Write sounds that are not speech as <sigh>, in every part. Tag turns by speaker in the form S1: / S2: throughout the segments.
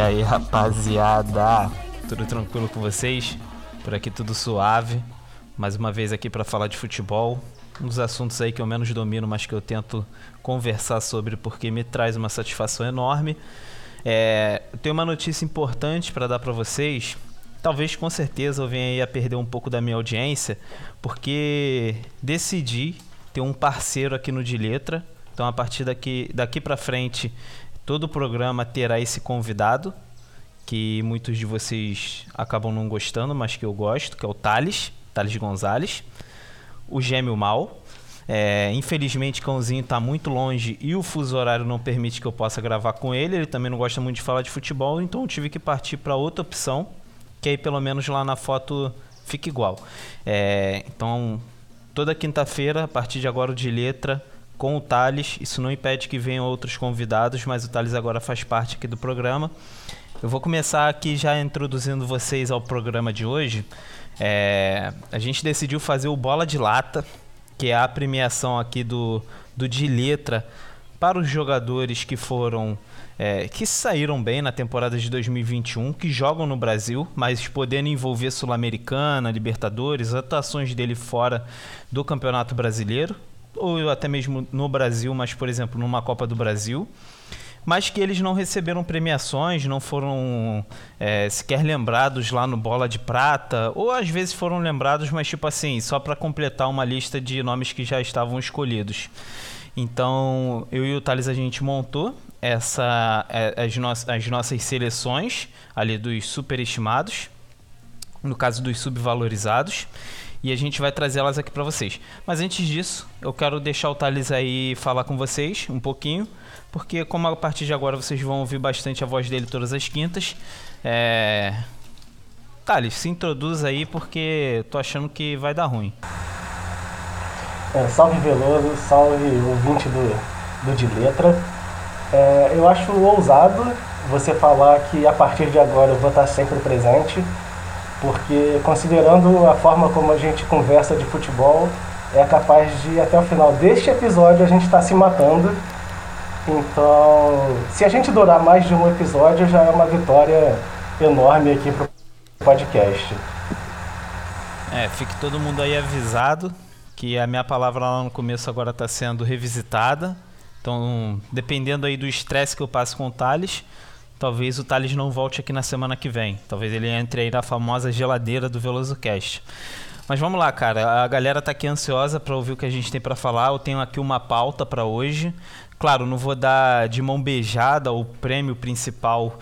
S1: E aí, rapaziada? Tudo tranquilo com vocês? Por aqui tudo suave. Mais uma vez aqui para falar de futebol. Um dos assuntos aí que eu menos domino, mas que eu tento conversar sobre porque me traz uma satisfação enorme. É, tenho uma notícia importante para dar para vocês. Talvez com certeza eu venha a perder um pouco da minha audiência, porque decidi ter um parceiro aqui no De Letra. Então a partir daqui, daqui para frente Todo o programa terá esse convidado, que muitos de vocês acabam não gostando, mas que eu gosto, que é o Thales, Thales Gonzalez, o Gêmeo Mal. É, infelizmente, Cãozinho está muito longe e o fuso horário não permite que eu possa gravar com ele. Ele também não gosta muito de falar de futebol, então eu tive que partir para outra opção, que aí pelo menos lá na foto fica igual. É, então, toda quinta-feira, a partir de agora, de letra, com o Thales. Isso não impede que venham outros convidados, mas o Thales agora faz parte aqui do programa. Eu vou começar aqui já introduzindo vocês ao programa de hoje. É, a gente decidiu fazer o Bola de Lata, que é a premiação aqui do, do de letra para os jogadores que foram é, que saíram bem na temporada de 2021, que jogam no Brasil, mas podendo envolver Sul-Americana, Libertadores, atuações dele fora do Campeonato Brasileiro ou até mesmo no Brasil, mas por exemplo numa Copa do Brasil, mas que eles não receberam premiações, não foram é, sequer lembrados lá no Bola de Prata, ou às vezes foram lembrados, mas tipo assim, só para completar uma lista de nomes que já estavam escolhidos. Então eu e o Thales a gente montou essa, é, as, no as nossas seleções ali dos superestimados, no caso dos subvalorizados e a gente vai trazer elas aqui para vocês. Mas antes disso, eu quero deixar o Thales aí falar com vocês um pouquinho, porque como a partir de agora vocês vão ouvir bastante a voz dele todas as quintas, é... Thales, se introduz aí porque tô achando que vai dar ruim.
S2: É, salve Veloso, salve ouvinte do, do De Letra. É, eu acho ousado você falar que a partir de agora eu vou estar sempre presente porque considerando a forma como a gente conversa de futebol, é capaz de até o final deste episódio a gente estar tá se matando. Então, se a gente durar mais de um episódio, já é uma vitória enorme aqui pro podcast.
S1: É, fique todo mundo aí avisado que a minha palavra lá no começo agora está sendo revisitada. Então, dependendo aí do estresse que eu passo com o Thales, talvez o Thales não volte aqui na semana que vem. Talvez ele entre aí na famosa geladeira do Veloso Cast. Mas vamos lá, cara. A galera tá aqui ansiosa para ouvir o que a gente tem para falar. Eu tenho aqui uma pauta para hoje. Claro, não vou dar de mão beijada o prêmio principal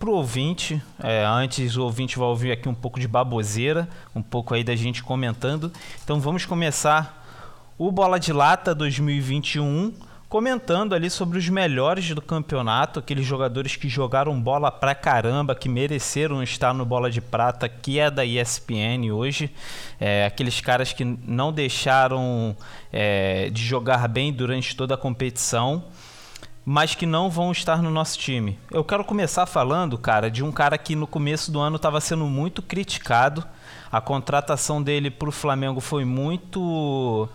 S1: pro ouvinte. É, antes o ouvinte vai ouvir aqui um pouco de baboseira, um pouco aí da gente comentando. Então vamos começar o Bola de Lata 2021 comentando ali sobre os melhores do campeonato, aqueles jogadores que jogaram bola pra caramba, que mereceram estar no Bola de Prata, que é da ESPN hoje, é, aqueles caras que não deixaram é, de jogar bem durante toda a competição. Mas que não vão estar no nosso time. Eu quero começar falando, cara, de um cara que no começo do ano estava sendo muito criticado. A contratação dele para o Flamengo foi muito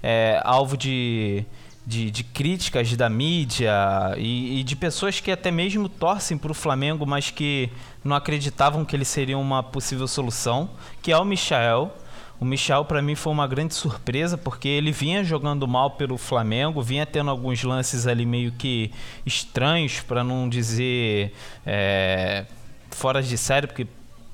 S1: é, alvo de, de, de críticas da mídia e, e, de pessoas que até mesmo torcem para o Flamengo, mas que não acreditavam que ele seria uma possível solução, que é o Michel. O Michel para mim foi uma grande surpresa porque ele vinha jogando mal pelo Flamengo, vinha tendo alguns lances ali meio que estranhos, para não dizer é, fora de série, porque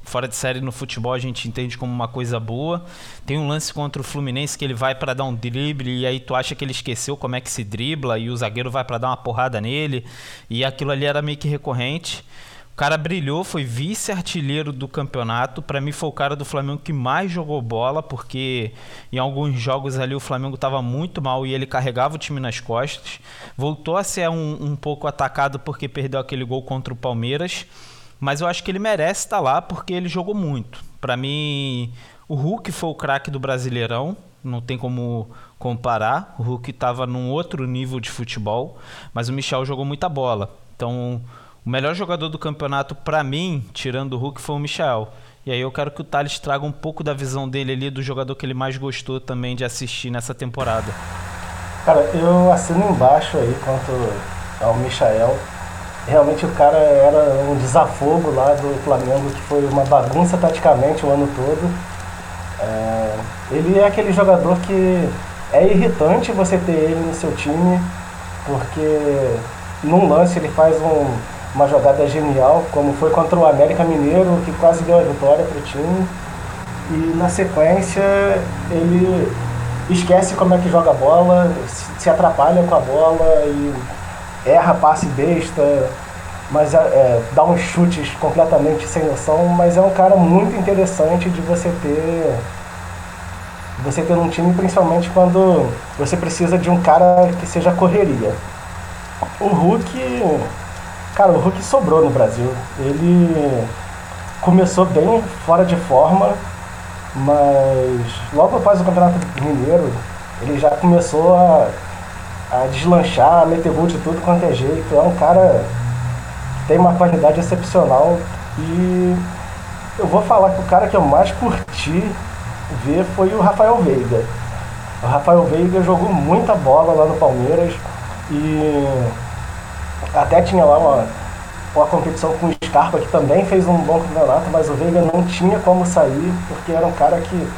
S1: fora de série no futebol a gente entende como uma coisa boa. Tem um lance contra o Fluminense que ele vai para dar um drible e aí tu acha que ele esqueceu como é que se dribla e o zagueiro vai para dar uma porrada nele e aquilo ali era meio que recorrente. O cara brilhou, foi vice-artilheiro do campeonato. Para mim foi o cara do Flamengo que mais jogou bola, porque em alguns jogos ali o Flamengo estava muito mal e ele carregava o time nas costas. Voltou a ser um, um pouco atacado porque perdeu aquele gol contra o Palmeiras. Mas eu acho que ele merece estar lá porque ele jogou muito. Para mim, o Hulk foi o craque do Brasileirão, não tem como comparar. O Hulk estava num outro nível de futebol, mas o Michel jogou muita bola. Então, o melhor jogador do campeonato, para mim, tirando o Hulk, foi o Michel. E aí eu quero que o Thales traga um pouco da visão dele ali, do jogador que ele mais gostou também de assistir nessa temporada.
S2: Cara, eu assino embaixo aí quanto ao Michael. Realmente o cara era um desafogo lá do Flamengo, que foi uma bagunça taticamente o ano todo. É, ele é aquele jogador que é irritante você ter ele no seu time, porque num lance ele faz um, uma jogada genial, como foi contra o América Mineiro, que quase deu a vitória para o time. E na sequência ele esquece como é que joga a bola, se atrapalha com a bola e erra passe besta, mas é, é, dá uns chutes completamente sem noção, mas é um cara muito interessante de você ter você ter um time principalmente quando você precisa de um cara que seja correria. O Hulk Cara, o Hulk sobrou no Brasil. Ele começou bem fora de forma, mas logo após o Campeonato Mineiro, ele já começou a, a deslanchar, a meter gol de tudo quanto é jeito. É um cara que tem uma qualidade excepcional e eu vou falar que o cara que eu mais curti ver foi o Rafael Veiga. O Rafael Veiga jogou muita bola lá no Palmeiras e até tinha lá uma, uma competição com o Scarpa, que também fez um bom campeonato, mas o Veiga não tinha como sair, porque era um cara que,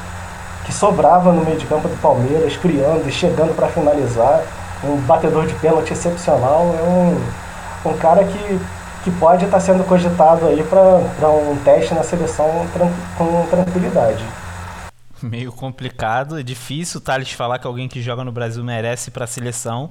S2: que sobrava no meio de campo do Palmeiras, criando e chegando para finalizar. Um batedor de pênalti excepcional. É um, um cara que, que pode estar tá sendo cogitado aí para um teste na seleção com tranquilidade
S1: meio complicado, é difícil Thales falar que alguém que joga no Brasil merece para a seleção.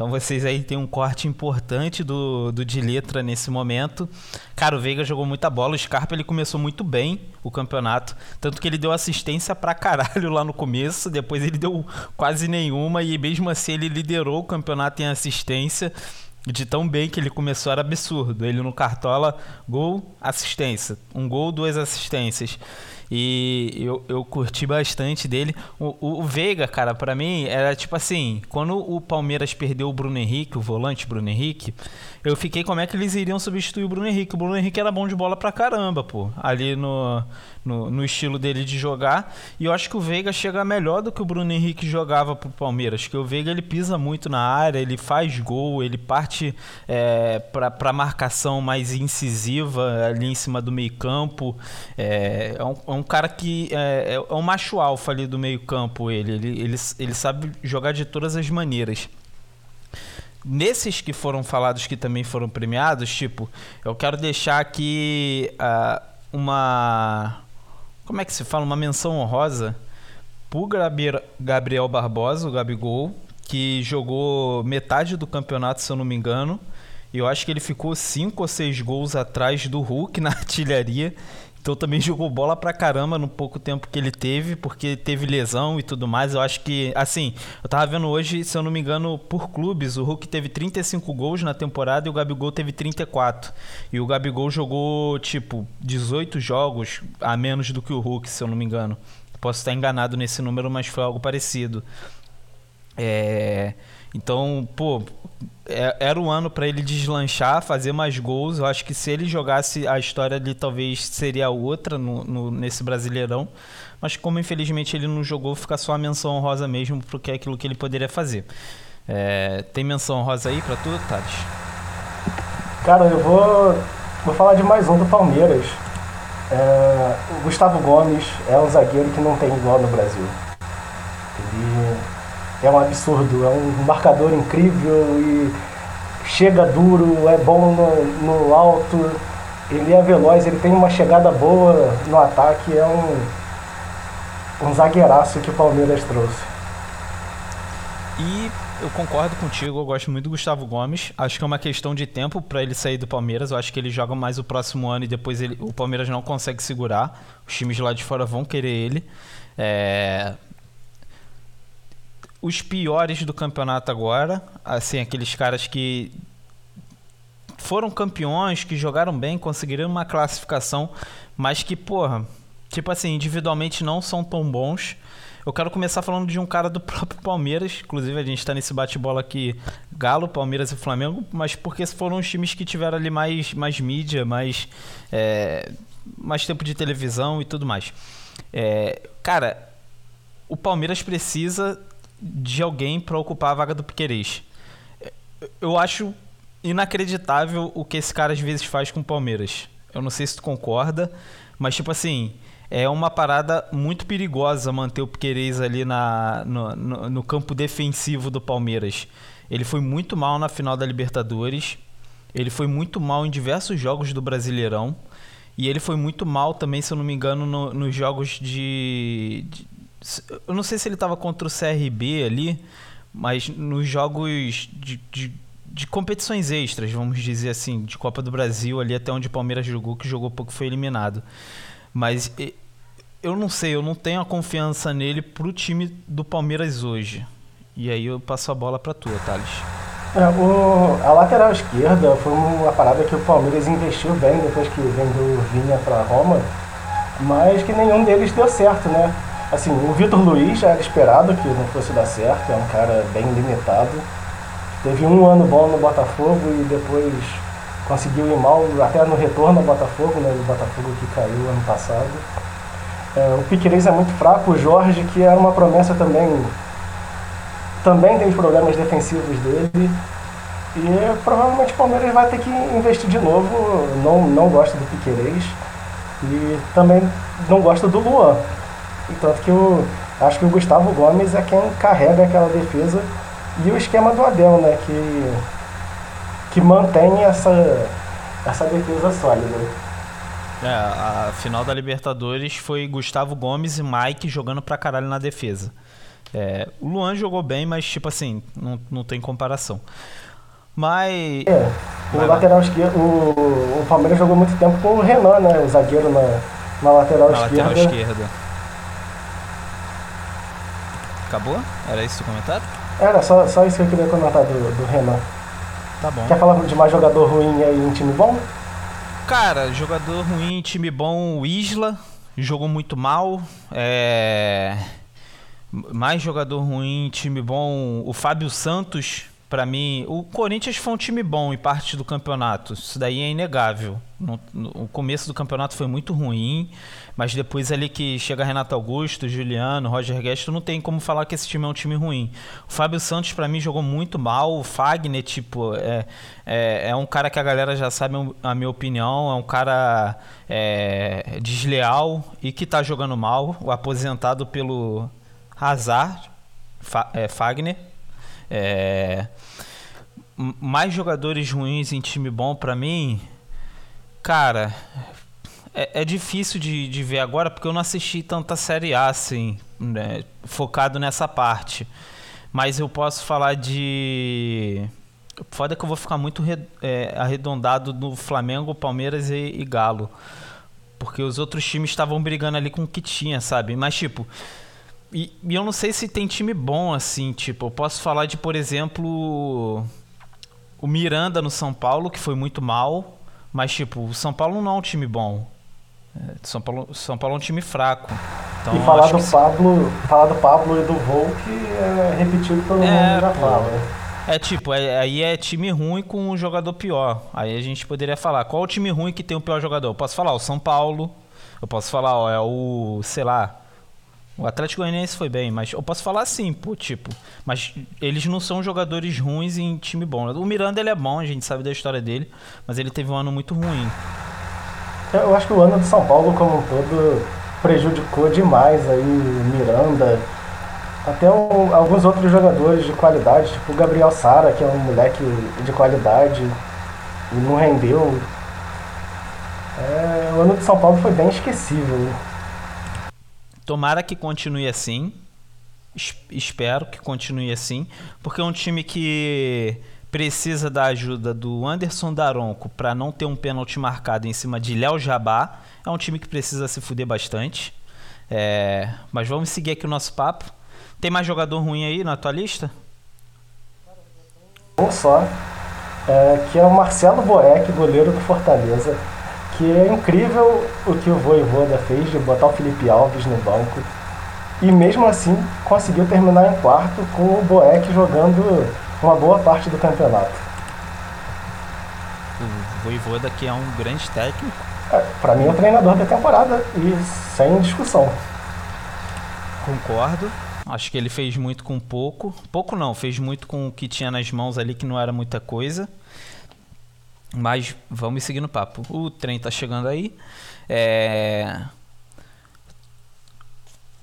S1: Então vocês aí tem um corte importante do, do de letra nesse momento. Cara, o Veiga jogou muita bola, o Scarpa ele começou muito bem o campeonato, tanto que ele deu assistência pra caralho lá no começo, depois ele deu quase nenhuma e mesmo assim ele liderou o campeonato em assistência. De tão bem que ele começou era absurdo. Ele no Cartola, gol, assistência. Um gol, duas assistências. E eu, eu curti bastante dele. O, o, o Veiga, cara, para mim era tipo assim: quando o Palmeiras perdeu o Bruno Henrique, o volante Bruno Henrique, eu fiquei como é que eles iriam substituir o Bruno Henrique. O Bruno Henrique era bom de bola pra caramba, pô. Ali no, no, no, estilo dele de jogar. E eu acho que o Veiga chega melhor do que o Bruno Henrique jogava pro Palmeiras. Que o Veiga ele pisa muito na área, ele faz gol, ele parte é, pra, pra marcação mais incisiva ali em cima do meio-campo. É, é, um, é um cara que é, é, é um macho alfa ali do meio-campo. Ele. Ele, ele, ele sabe jogar de todas as maneiras nesses que foram falados que também foram premiados, tipo, eu quero deixar aqui uh, uma. Como é que se fala? Uma menção honrosa pro Gabriel Barbosa, o Gabigol, que jogou metade do campeonato, se eu não me engano. E eu acho que ele ficou cinco ou seis gols atrás do Hulk na <laughs> artilharia. Então também <laughs> jogou bola pra caramba no pouco tempo que ele teve, porque teve lesão e tudo mais. Eu acho que, assim, eu tava vendo hoje, se eu não me engano, por clubes, o Hulk teve 35 gols na temporada e o Gabigol teve 34. E o Gabigol jogou, tipo, 18 jogos a menos do que o Hulk, se eu não me engano. Posso estar enganado nesse número, mas foi algo parecido. É. Então, pô, é, era o ano para ele deslanchar, fazer mais gols. Eu acho que se ele jogasse a história ali, talvez seria outra no, no, nesse Brasileirão. Mas como infelizmente ele não jogou, fica só a menção honrosa mesmo, porque é aquilo que ele poderia fazer. É, tem menção honrosa aí para tu, Thales?
S2: Cara, eu vou, vou falar de mais um do Palmeiras. É, o Gustavo Gomes é um zagueiro que não tem igual no Brasil. Ele é um absurdo, é um marcador incrível e chega duro, é bom no, no alto, ele é veloz, ele tem uma chegada boa no ataque, é um, um zagueiraço que o Palmeiras trouxe.
S1: E eu concordo contigo, eu gosto muito do Gustavo Gomes. Acho que é uma questão de tempo para ele sair do Palmeiras. Eu acho que ele joga mais o próximo ano e depois ele, o Palmeiras não consegue segurar. Os times lá de fora vão querer ele. É... Os piores do campeonato agora, assim, aqueles caras que foram campeões, que jogaram bem, conseguiram uma classificação, mas que, porra, tipo assim, individualmente não são tão bons. Eu quero começar falando de um cara do <laughs> próprio Palmeiras. Inclusive, a gente está nesse bate-bola aqui, Galo, Palmeiras e Flamengo, mas porque foram os times que tiveram ali mais, mais mídia, mais, é, mais tempo de televisão e tudo mais. É, cara, o Palmeiras precisa de alguém para ocupar a vaga do Piquerez. Eu acho inacreditável o que esse cara às vezes faz com o Palmeiras. Eu não sei se tu concorda, mas tipo assim, é uma parada muito perigosa manter o Piquerez ali na, no, no, no, campo defensivo do Palmeiras. Ele foi muito mal na final da Libertadores, ele foi muito mal em diversos jogos do Brasileirão, e ele foi muito mal também, se eu não me engano, no, nos jogos de, de, Eu não sei se ele estava contra o CRB ali, mas nos jogos de, de de competições extras, vamos dizer assim, de Copa do Brasil, ali até onde o Palmeiras jogou, que jogou pouco foi eliminado. Mas eu não sei, eu não tenho a confiança nele pro time do Palmeiras hoje. E aí eu passo a bola pra tua, Thales.
S2: É, o, a lateral esquerda foi uma parada que o Palmeiras investiu bem depois que vendeu o Vinha para Roma, mas que nenhum deles deu certo, né? Assim, o Vitor Luiz já era esperado que não fosse dar certo, é um cara bem limitado. Teve um ano bom no Botafogo e depois conseguiu ir mal, até no retorno ao Botafogo, né? O Botafogo que caiu ano passado. É, o Piqueires é muito fraco, o Jorge, que era uma promessa também, também tem os problemas defensivos dele. E provavelmente o Palmeiras vai ter que investir de novo. Não, não gosta do Piqueires e também não gosta do Luan. E tanto que eu acho que o Gustavo Gomes é quem carrega aquela defesa. E o esquema do Adel, né? Que, que mantém essa, essa defesa sólida.
S1: É, a final da Libertadores foi Gustavo Gomes e Mike jogando pra caralho na defesa. É, o Luan jogou bem, mas tipo assim, não, não tem comparação. Mas.
S2: É, o lateral esquerdo. O, o Palmeiras jogou muito tempo com o Renan, né? O zagueiro na, na lateral na esquerda. Lateral esquerda.
S1: Acabou? Era esse o comentário?
S2: Era só, só isso que eu queria comentar do, do Renan.
S1: Tá bom.
S2: Quer falar de mais jogador ruim aí em time bom?
S1: Cara, jogador ruim, time bom, o Isla jogou muito mal. É... Mais jogador ruim, time bom, o Fábio Santos para mim, o Corinthians foi um time bom em parte do campeonato. Isso daí é inegável. No, no, o começo do campeonato foi muito ruim, mas depois ali que chega Renato Augusto, Juliano, Roger Guedes, não tem como falar que esse time é um time ruim. O Fábio Santos para mim jogou muito mal. O Fagner, tipo, é, é, é, um cara que a galera já sabe a minha opinião. É um cara é, desleal e que tá jogando mal. O aposentado pelo Hazard, Fa, é, Fagner. É, mais jogadores ruins em time bom para mim, cara, é, é difícil de, de, ver agora porque eu não assisti tanta série A assim, né, focado nessa parte. Mas eu posso falar de. Foda que eu vou ficar muito é, arredondado no Flamengo, Palmeiras e, e Galo. Porque os outros times estavam brigando ali com o que tinha, sabe? Mas, tipo, e, e, eu não sei se tem time bom assim, tipo, eu posso falar de, por exemplo, o Miranda no São Paulo, que foi muito mal, mas tipo, o São Paulo não é um time bom. É, São Paulo, São Paulo é um time fraco.
S2: Então, e falar do que... Pablo, falar do Pablo e do Volk é repetir o que todo é, mundo já pô, fala.
S1: É tipo, é, aí é time ruim com um jogador pior. Aí a gente poderia falar, qual é o time ruim que tem o pior jogador? Eu posso falar o São Paulo, eu posso falar, ó, é o, sei lá, o Atlético Goianiense foi bem, mas eu posso falar assim, pô, tipo, mas eles não são jogadores ruins em time bom. O Miranda ele é bom, a gente sabe da história dele, mas ele teve um ano muito ruim.
S2: Eu acho que o ano do São Paulo como um todo prejudicou demais aí o Miranda, até alguns outros jogadores de qualidade, tipo o Gabriel Sara, que é um moleque de qualidade e não rendeu. É, o ano do São Paulo foi bem esquecível.
S1: Tomara que continue assim. espero que continue assim, porque é um time que precisa da ajuda do Anderson Daronco para não ter um pênalti marcado em cima de Léo Jabá. É um time que precisa se fuder bastante. É, mas vamos seguir aqui o nosso papo. Tem mais jogador ruim aí na tua lista?
S2: Um só, é, que é o Marcelo Boeck, goleiro do Fortaleza, que é incrível o que o Voivoda fez de botar o Felipe Alves no banco. E mesmo assim conseguiu terminar em quarto com o Boeck jogando uma boa parte do campeonato.
S1: O Voivoda que é um grande técnico.
S2: É, para mim é o treinador da temporada e sem discussão.
S1: Concordo. Acho que ele fez muito com pouco. Pouco não, fez muito com o que tinha nas mãos ali, que não era muita coisa. Mas vamos seguir no papo. O trem tá chegando aí. É...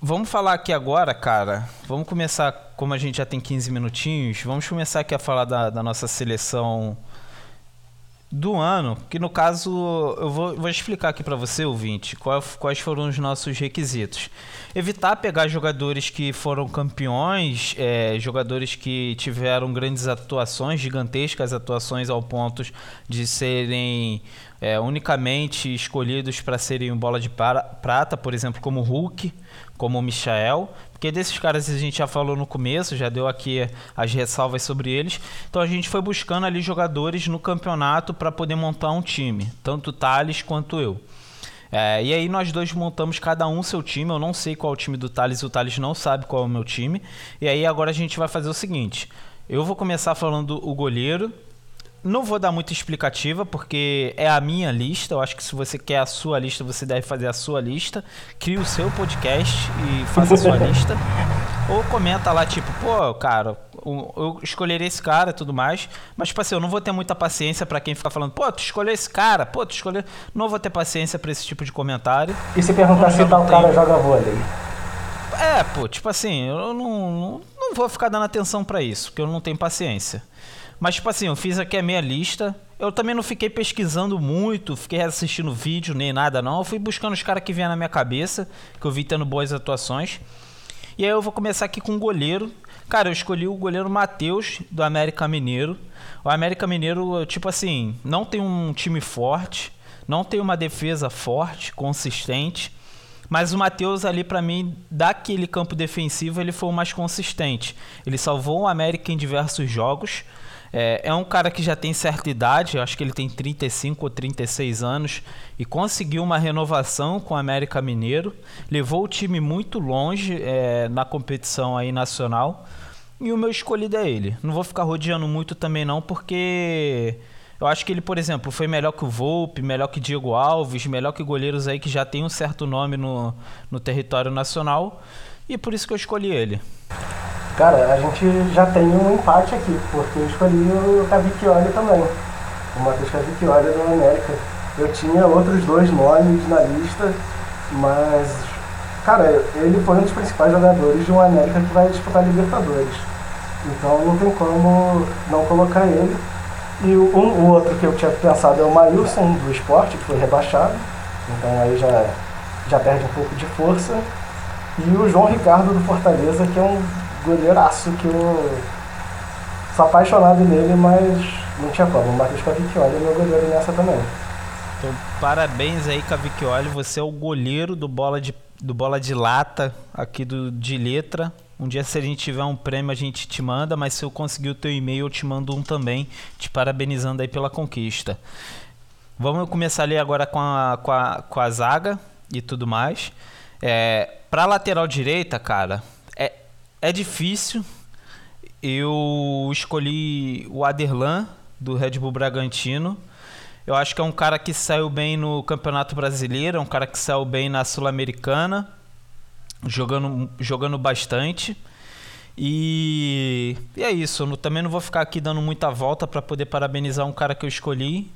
S1: Vamos falar aqui agora, cara. Vamos começar, como a gente já tem 15 minutinhos, vamos começar aqui a falar da, da nossa seleção do ano, que no caso eu vou, vou explicar aqui para você, ouvinte, qual, quais foram os nossos requisitos. Evitar pegar jogadores que foram campeões, é, jogadores que tiveram grandes atuações, gigantescas atuações ao ponto de serem é, unicamente escolhidos para serem bola de prata, por exemplo, como Hulk como o Michael, porque desses caras a gente já falou no começo, já deu aqui as ressalvas sobre eles. Então a gente foi buscando ali jogadores no campeonato para poder montar um time, tanto Thales quanto eu. É, e aí nós dois montamos cada um seu time. Eu não sei qual é o time do Thales, o Thales não sabe qual é o meu time. E aí agora a gente vai fazer o seguinte: eu vou começar falando o goleiro, não vou dar muita explicativa, porque é a minha lista. Eu acho que se você quer a sua lista, você deve fazer a sua lista. Crie o seu podcast e faça a sua <laughs> lista. Ou comenta lá, tipo, pô, cara, eu escolheria esse cara e tudo mais. Mas, tipo assim, eu não vou ter muita paciência para quem ficar falando, pô, tu escolheu esse cara, pô, tu escolheu. Não vou ter paciência para esse tipo de comentário.
S2: E se perguntar se tal cara joga vôlei?
S1: É, pô, tipo assim, eu não, não, não vou ficar dando atenção para isso, porque eu não tenho paciência. Mas, tipo assim, eu fiz aqui a minha lista. Eu também não fiquei pesquisando muito, fiquei assistindo vídeo nem nada, não. Eu fui buscando os caras que vinham na minha cabeça, que eu vi tendo boas atuações. E aí eu vou começar aqui com o goleiro. Cara, eu escolhi o goleiro Matheus, do América Mineiro. O América Mineiro, tipo assim, não tem um time forte, não tem uma defesa forte, consistente. Mas o Matheus ali, para mim, daquele campo defensivo, ele foi o mais consistente. Ele salvou o América em diversos jogos. É, é, um cara que já tem certa idade, acho que ele tem 35 ou 36 anos, e conseguiu uma renovação com o América Mineiro. Levou o time muito longe é, na competição aí nacional. E o meu escolhido é ele. Não vou ficar rodeando muito também não, porque eu acho que ele, por exemplo, foi melhor que o Volpe, melhor que Diego Alves, melhor que goleiros aí que já tem um certo nome no, no território nacional. E por isso que eu escolhi ele.
S2: Cara, a gente já tem um empate aqui, porque eu escolhi o Cavicchioli também. O Matheus Cavicchioli do América. Eu tinha outros dois nomes na lista, mas, cara, ele foi um dos principais jogadores de um América que vai disputar Libertadores. Então não tem como não colocar ele. E o, um, o outro que eu tinha pensado é o Mailson do esporte, que foi rebaixado. Então aí já, já perde um pouco de força. E o João Ricardo do Fortaleza, que é um goleiraço que eu sou apaixonado nele, mas não tinha como. O Matheus Cavicchioli é meu goleiro nessa também.
S1: Então, parabéns aí, Cavicchioli. Você é o goleiro do bola de, do bola de lata aqui do, de letra. Um dia, se a gente tiver um prêmio, a gente te manda, mas se eu conseguir o teu e-mail, eu te mando um também, te parabenizando aí pela conquista. Vamos começar ali agora com a, com a, com a zaga e tudo mais. É, pra lateral direita, cara, é difícil. Eu escolhi o Aderlan, do Red Bull Bragantino. Eu acho que é um cara que saiu bem no Campeonato Brasileiro, é um cara que saiu bem na Sul-Americana, jogando, jogando bastante. E, e, é isso, eu também não vou ficar aqui dando muita volta para poder parabenizar um cara que eu escolhi,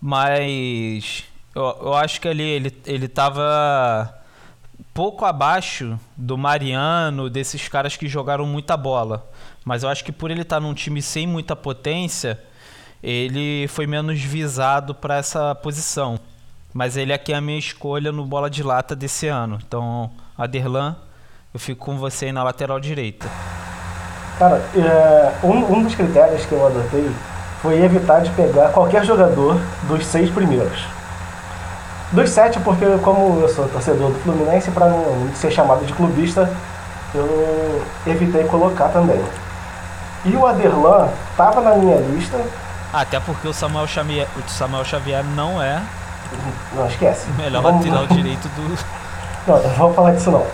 S1: mas eu, eu acho que ali ele, ele tava pouco abaixo do Mariano, desses caras que jogaram muita bola. Mas eu acho que por ele estar tá num time sem muita potência, ele foi menos visado para essa posição. Mas ele aqui é a minha escolha no bola de lata desse ano. Então, Aderlan eu fico com você aí na lateral direita.
S2: Cara, é, um, um dos critérios que eu adotei foi evitar de pegar qualquer jogador dos seis primeiros. Dos sete, porque como eu sou torcedor do Fluminense, para não ser chamado de clubista, eu evitei colocar também. E o Aderlan estava na minha lista.
S1: Até porque o Samuel Xavier, o Samuel Xavier não é.
S2: Não esquece.
S1: O melhor vamos... lateral direito do.
S2: Não, não vamos falar disso não.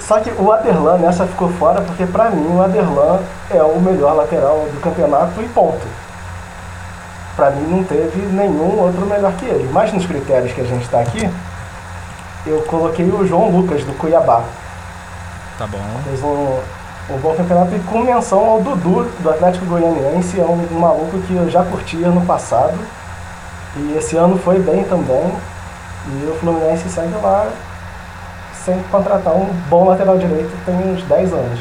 S2: Só que o Aderlan nessa ficou fora porque para mim o Aderlan é o melhor lateral do campeonato e ponto. Para mim não teve nenhum outro melhor que ele. Mas nos critérios que a gente está aqui, eu coloquei o João Lucas do Cuiabá.
S1: Tá bom.
S2: Fez um, um bom campeonato e com menção ao Dudu do Atlético Goianiense, é um, um maluco que eu já curtia no passado. E esse ano foi bem também. E o Fluminense segue lá sem contratar um bom lateral direito tem uns 10 anos.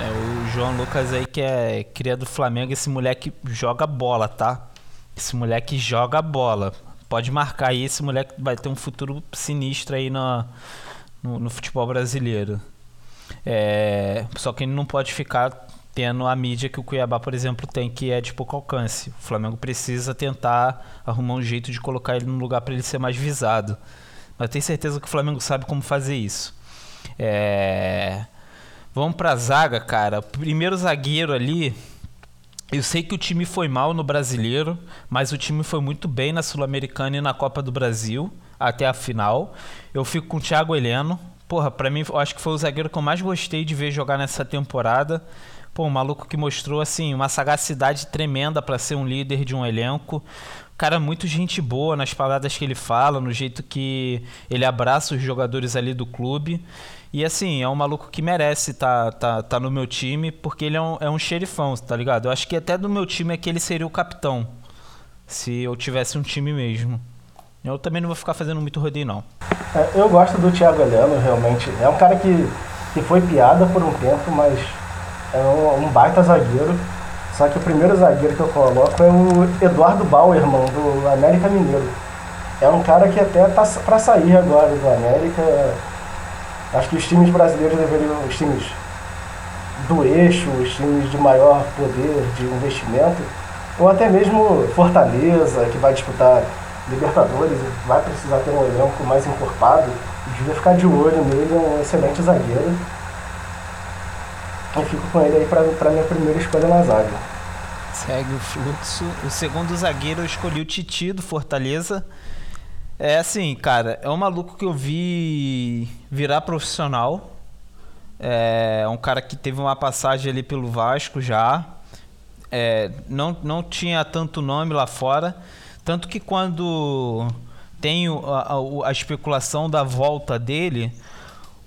S1: É, o João Lucas aí que é cria do Flamengo, esse moleque joga bola, tá? Esse moleque joga bola. Pode marcar aí, esse moleque vai ter um futuro sinistro aí no, no, no futebol brasileiro. É, só que ele não pode ficar tendo a mídia que o Cuiabá, por exemplo, tem, que é de pouco alcance. O Flamengo precisa tentar arrumar um jeito de colocar ele no lugar para ele ser mais visado. Mas eu tenho certeza que o Flamengo sabe como fazer isso. É... Vamos pra zaga, cara. Primeiro zagueiro ali. Eu sei que o time foi mal no brasileiro, mas o time foi muito bem na Sul-Americana e na Copa do Brasil até a final. Eu fico com o Thiago Heleno. Porra, pra mim, eu acho que foi o zagueiro que eu mais gostei de ver jogar nessa temporada. Pô, um maluco que mostrou assim uma sagacidade tremenda para ser um líder de um elenco cara muito gente boa nas palavras que ele fala, no jeito que ele abraça os jogadores ali do clube. E assim, é um maluco que merece tá, tá, tá no meu time, porque ele é um, é um xerifão, tá ligado? Eu acho que até do meu time é que ele seria o capitão. Se eu tivesse um time mesmo. Eu também não vou ficar fazendo muito rodeio, não.
S2: É, eu gosto do Thiago Heleno, realmente. É um cara que, que foi piada por um tempo, mas é um, um baita zagueiro. Só que o primeiro zagueiro que eu coloco é o Eduardo Bauerman, do América Mineiro. É um cara que até tá para sair agora do América. Acho que os times brasileiros deveriam, os times do eixo, os times de maior poder de investimento, ou até mesmo Fortaleza, que vai disputar Libertadores, vai precisar ter um elenco mais encorpado, devia ficar de olho nele, é um excelente zagueiro. Eu fico com ele aí para minha primeira escolha na zaga.
S1: Segue o fluxo. O segundo zagueiro eu escolhi o Titi do Fortaleza. É assim, cara, é um maluco que eu vi virar profissional. É um cara que teve uma passagem ali pelo Vasco já. É, não, não tinha tanto nome lá fora. Tanto que quando tem a, a, a especulação da volta dele,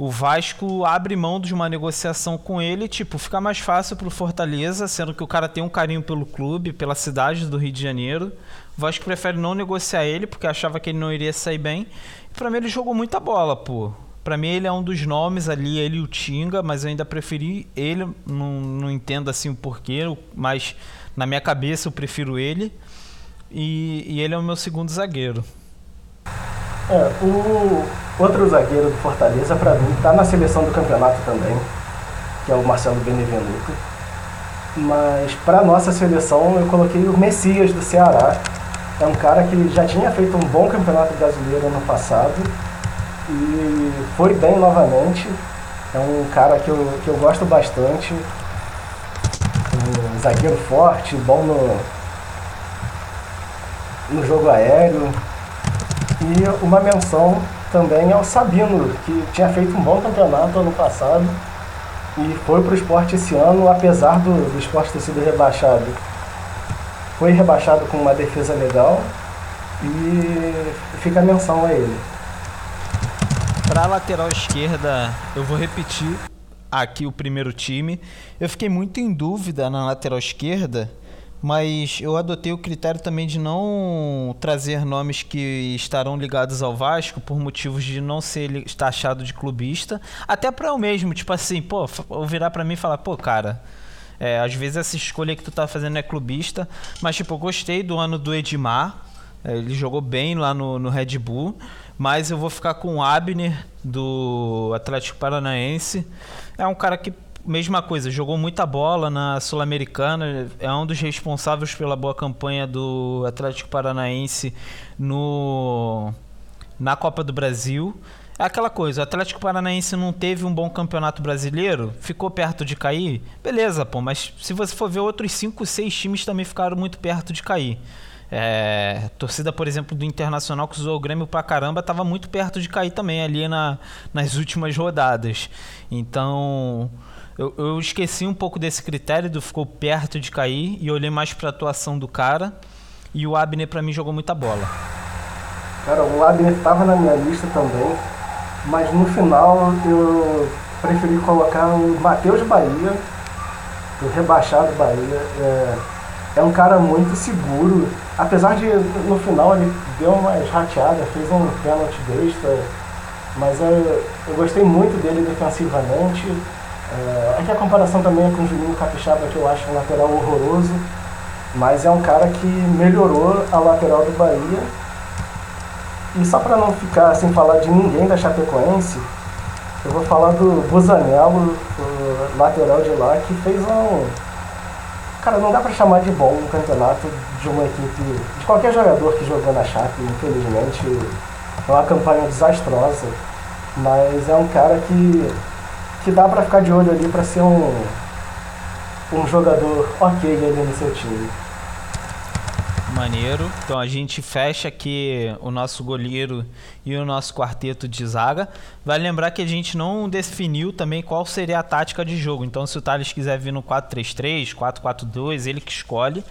S1: o Vasco abre mão de uma negociação com ele, tipo, fica mais fácil pro Fortaleza, sendo que o cara tem um carinho pelo clube, pela cidade do Rio de Janeiro. O Vasco prefere não negociar ele, porque achava que ele não iria sair bem. E pra mim ele jogou muita bola, pô. Pra mim ele é um dos nomes ali, ele e o Tinga, mas eu ainda preferi ele, não, não entendo assim o porquê, mas na minha cabeça eu prefiro ele. E, e ele é o meu segundo zagueiro.
S2: É, o outro zagueiro do Fortaleza, para mim, está na seleção do campeonato também, que é o Marcelo Benevenuto. Mas para nossa seleção eu coloquei o Messias do Ceará. É um cara que já tinha feito um bom campeonato brasileiro ano passado e foi bem novamente. É um cara que eu, que eu gosto bastante. Um zagueiro forte, bom no, no jogo aéreo, e uma menção também ao Sabino, que tinha feito um bom campeonato ano passado e foi para o esporte esse ano, apesar do, do esporte ter sido rebaixado. Foi rebaixado com uma defesa legal e fica a menção a ele.
S1: Para a lateral esquerda, eu vou repetir aqui o primeiro time. Eu fiquei muito em dúvida na lateral esquerda mas eu adotei o critério também de não trazer nomes que estarão ligados ao Vasco por motivos de não ser taxado de clubista, até para eu mesmo, tipo assim, pô, virar para mim e falar, pô, cara, é, às vezes essa escolha que tu tá fazendo é clubista, mas tipo, eu gostei do ano do Edmar, É, ele jogou bem lá no, no Red Bull, mas eu vou ficar com o Abner do Atlético Paranaense. É um cara que mesma coisa, jogou muita bola na Sul-Americana, é um dos responsáveis pela boa campanha do Atlético Paranaense no na Copa do Brasil. É aquela coisa, o Atlético Paranaense não teve um bom campeonato brasileiro, ficou perto de cair, beleza, pô, mas se você for ver outros 5, 6 times também ficaram muito perto de cair. É, torcida, por exemplo, do Internacional que usou o Grêmio pra caramba, estava muito perto de cair também ali na, nas últimas rodadas. Então, eu, eu, esqueci um pouco desse critério do ficou perto de cair e olhei mais para a atuação do cara. E o Abner para mim jogou muita bola.
S2: Cara, o Abner estava na minha lista também, mas no final eu preferi colocar o Matheus Bahia, o rebaixado Bahia. É, é um cara muito seguro, apesar de no final ele deu uma rateada, fez um pênalti besta, mas eu gostei muito dele defensivamente. É, que a comparação também é com o Juninho Capixaba, que eu acho um lateral horroroso, mas é um cara que melhorou a lateral do Bahia. E só para não ficar sem falar de ninguém da Chapecoense, eu vou falar do Busanello, o lateral de lá, que fez um. Cara, não dá para chamar de bom um campeonato de uma equipe, de qualquer jogador que jogou na Chape, infelizmente. É uma campanha desastrosa, mas é um cara que que dá para ficar de olho ali para ser um, um jogador ok ali no seu time.
S1: Maneiro. Então a gente fecha aqui o nosso goleiro e o nosso quarteto de zaga. Vai lembrar que a gente não definiu também qual seria a tática de jogo. Então se o Thales quiser vir no 4-3-3, 4-4-2, ele que escolhe.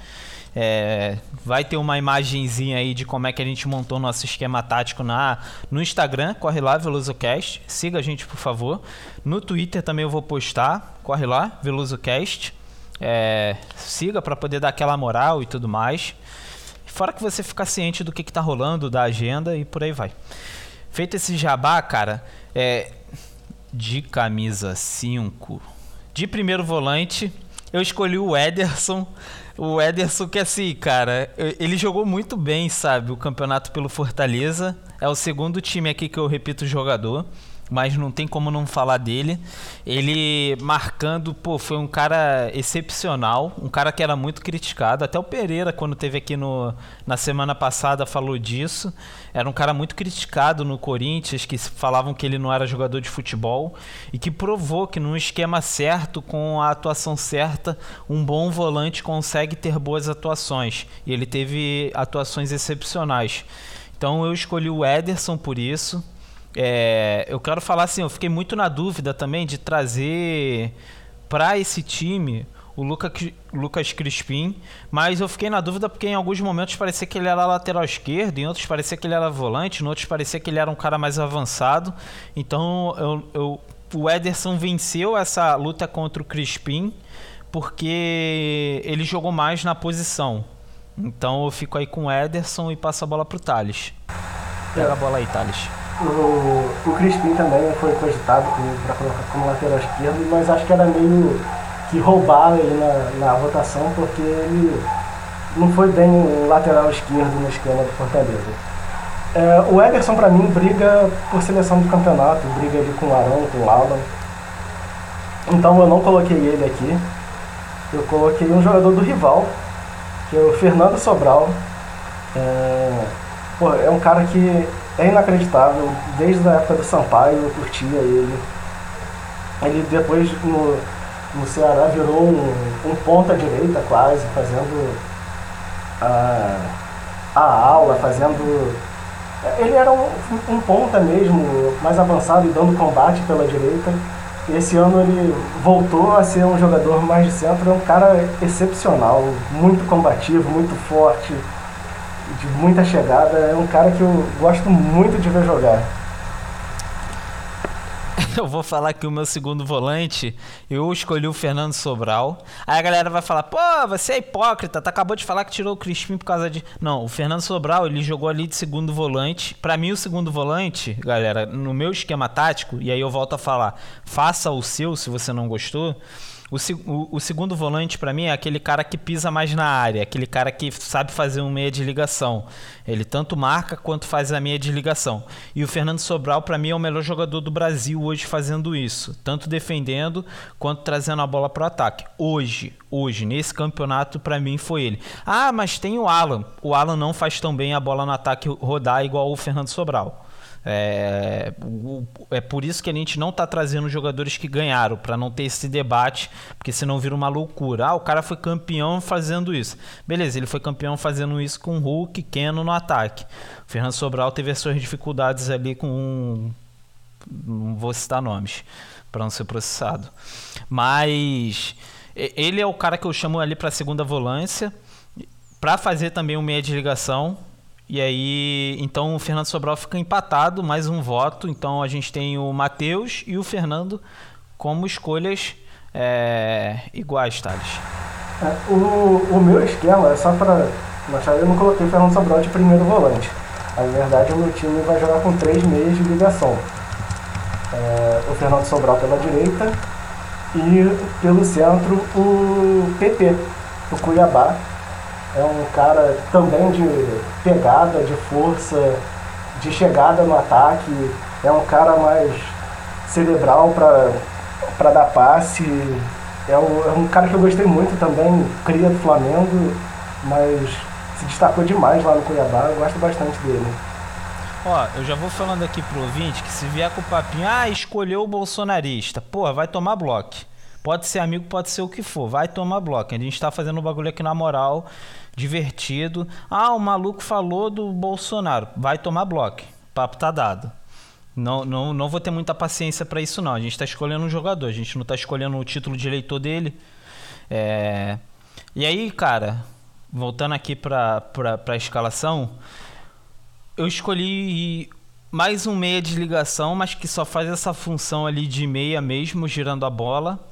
S1: É, vai ter uma imagenzinha aí de como é que a gente montou nosso esquema tático na, no Instagram, corre lá, VelosoCast, siga a gente por favor. No Twitter também eu vou postar, corre lá, VelosoCast, é, siga para poder dar aquela moral e tudo mais. Fora que você ficar ciente do que, está rolando, da agenda e por aí vai. Feito esse jabá, cara, é, de camisa 5, de primeiro volante, eu escolhi o Ederson o Ederson, que assim, cara, ele jogou muito bem, sabe? O campeonato pelo Fortaleza. É o segundo time aqui que eu repito o jogador mas não tem como não falar dele. Ele marcando, pô, foi um cara excepcional, um cara que era muito criticado. Até o Pereira, quando teve aqui no, na semana passada, falou disso. Era um cara muito criticado no Corinthians, que falavam que ele não era jogador de futebol e que provou que num esquema certo, com a atuação certa, um bom volante consegue ter boas atuações. E ele teve atuações excepcionais. Então eu escolhi o Ederson por isso. É, eu quero falar assim, eu fiquei muito na dúvida também de trazer para esse time o Luca, Lucas Crispim, mas eu fiquei na dúvida porque em alguns momentos parecia que ele era lateral esquerdo, em outros parecia que ele era volante, em outros parecia que ele era um cara mais avançado. Então eu, eu, o Ederson venceu essa luta contra o Crispim porque ele jogou mais na posição. Então eu fico aí com o Ederson e passo a bola pro Thales. Pega a bola aí, Thales.
S2: O, o Crispim também foi cogitado para colocar como lateral esquerdo, mas acho que era meio que roubar ele na, na votação, porque ele não foi bem um lateral esquerdo no esquema do Fortaleza. É, o Everson, para mim, briga por seleção do campeonato, briga ali com o Arão, com o Alan. Então eu não coloquei ele aqui. Eu coloquei um jogador do rival, que é o Fernando Sobral. É, pô, é um cara que é inacreditável. Desde a época do Sampaio eu curtia ele. Ele depois no, no Ceará virou um, um ponta direita quase, fazendo a, a aula, fazendo. Ele era um, um ponta mesmo, mais avançado e dando combate pela direita. E esse ano ele voltou a ser um jogador mais de centro, é um cara excepcional, muito combativo, muito forte de muita chegada. É um cara que eu gosto muito de ver jogar. <laughs>
S1: Eu vou falar que o meu segundo volante, eu escolhi o Fernando Sobral. Aí a galera vai falar, pô, você é hipócrita, tá acabou de falar que tirou o Crispim por causa de. Não, o Fernando Sobral, ele jogou ali de segundo volante. Para mim, o segundo volante, galera, no meu esquema tático, e aí eu volto a falar, faça o seu se você não gostou. O, o, segundo volante, para mim, é aquele cara que pisa mais na área, aquele cara que sabe fazer um meia de ligação. Ele tanto marca quanto faz a meia de ligação. E o Fernando Sobral, para mim, é o melhor jogador do Brasil hoje fazendo isso. Tanto defendendo quanto trazendo a bola para o ataque. Hoje, hoje, nesse campeonato, para mim, foi ele. Ah, mas tem o Alan. O Alan não faz tão bem a bola no ataque rodar igual o Fernando Sobral. É, é por isso que a gente não está trazendo jogadores que ganharam, para não ter esse debate, porque senão vira uma loucura. Ah, o cara foi campeão fazendo isso. Beleza, ele foi campeão fazendo isso com Hulk, Keno no ataque. O Fernando Sobral teve as suas dificuldades ali com. Não vou citar nomes, para não ser processado. Mas ele é o cara que eu chamo ali para segunda volância, para fazer também o meia de ligação e aí, então o Fernando Sobral fica empatado, mais um voto. Então a gente tem o Matheus e o Fernando como escolhas é, iguais, Thales.
S2: É, o, o meu esquema é só para mostrar, eu não coloquei o Fernando Sobral de primeiro volante. Na verdade, o meu time vai jogar com três meias de ligação. É, o Fernando Sobral pela direita e pelo centro o PP, o Cuiabá, é um cara também de pegada, de força, de chegada no ataque. É um cara mais cerebral para dar passe. É um, é um cara que eu gostei muito também, cria do Flamengo, mas se destacou demais lá no Cuiabá. Eu gosto bastante dele.
S1: Ó, eu já vou falando aqui pro ouvinte que se vier com o papinho, ah, escolheu o bolsonarista, pô, vai tomar bloco. Pode ser amigo, pode ser o que for, vai tomar bloco. A gente tá fazendo um bagulho aqui na moral divertido. Ah, o maluco falou do Bolsonaro. Vai tomar bloco. Papo tá dado. Não, não, não vou ter muita paciência para isso, não. A gente está escolhendo um jogador, a gente não está escolhendo o título de eleitor dele. É... E aí, cara, voltando aqui para a escalação, eu escolhi mais um meia de ligação, mas que só faz essa função ali de meia mesmo, girando a bola.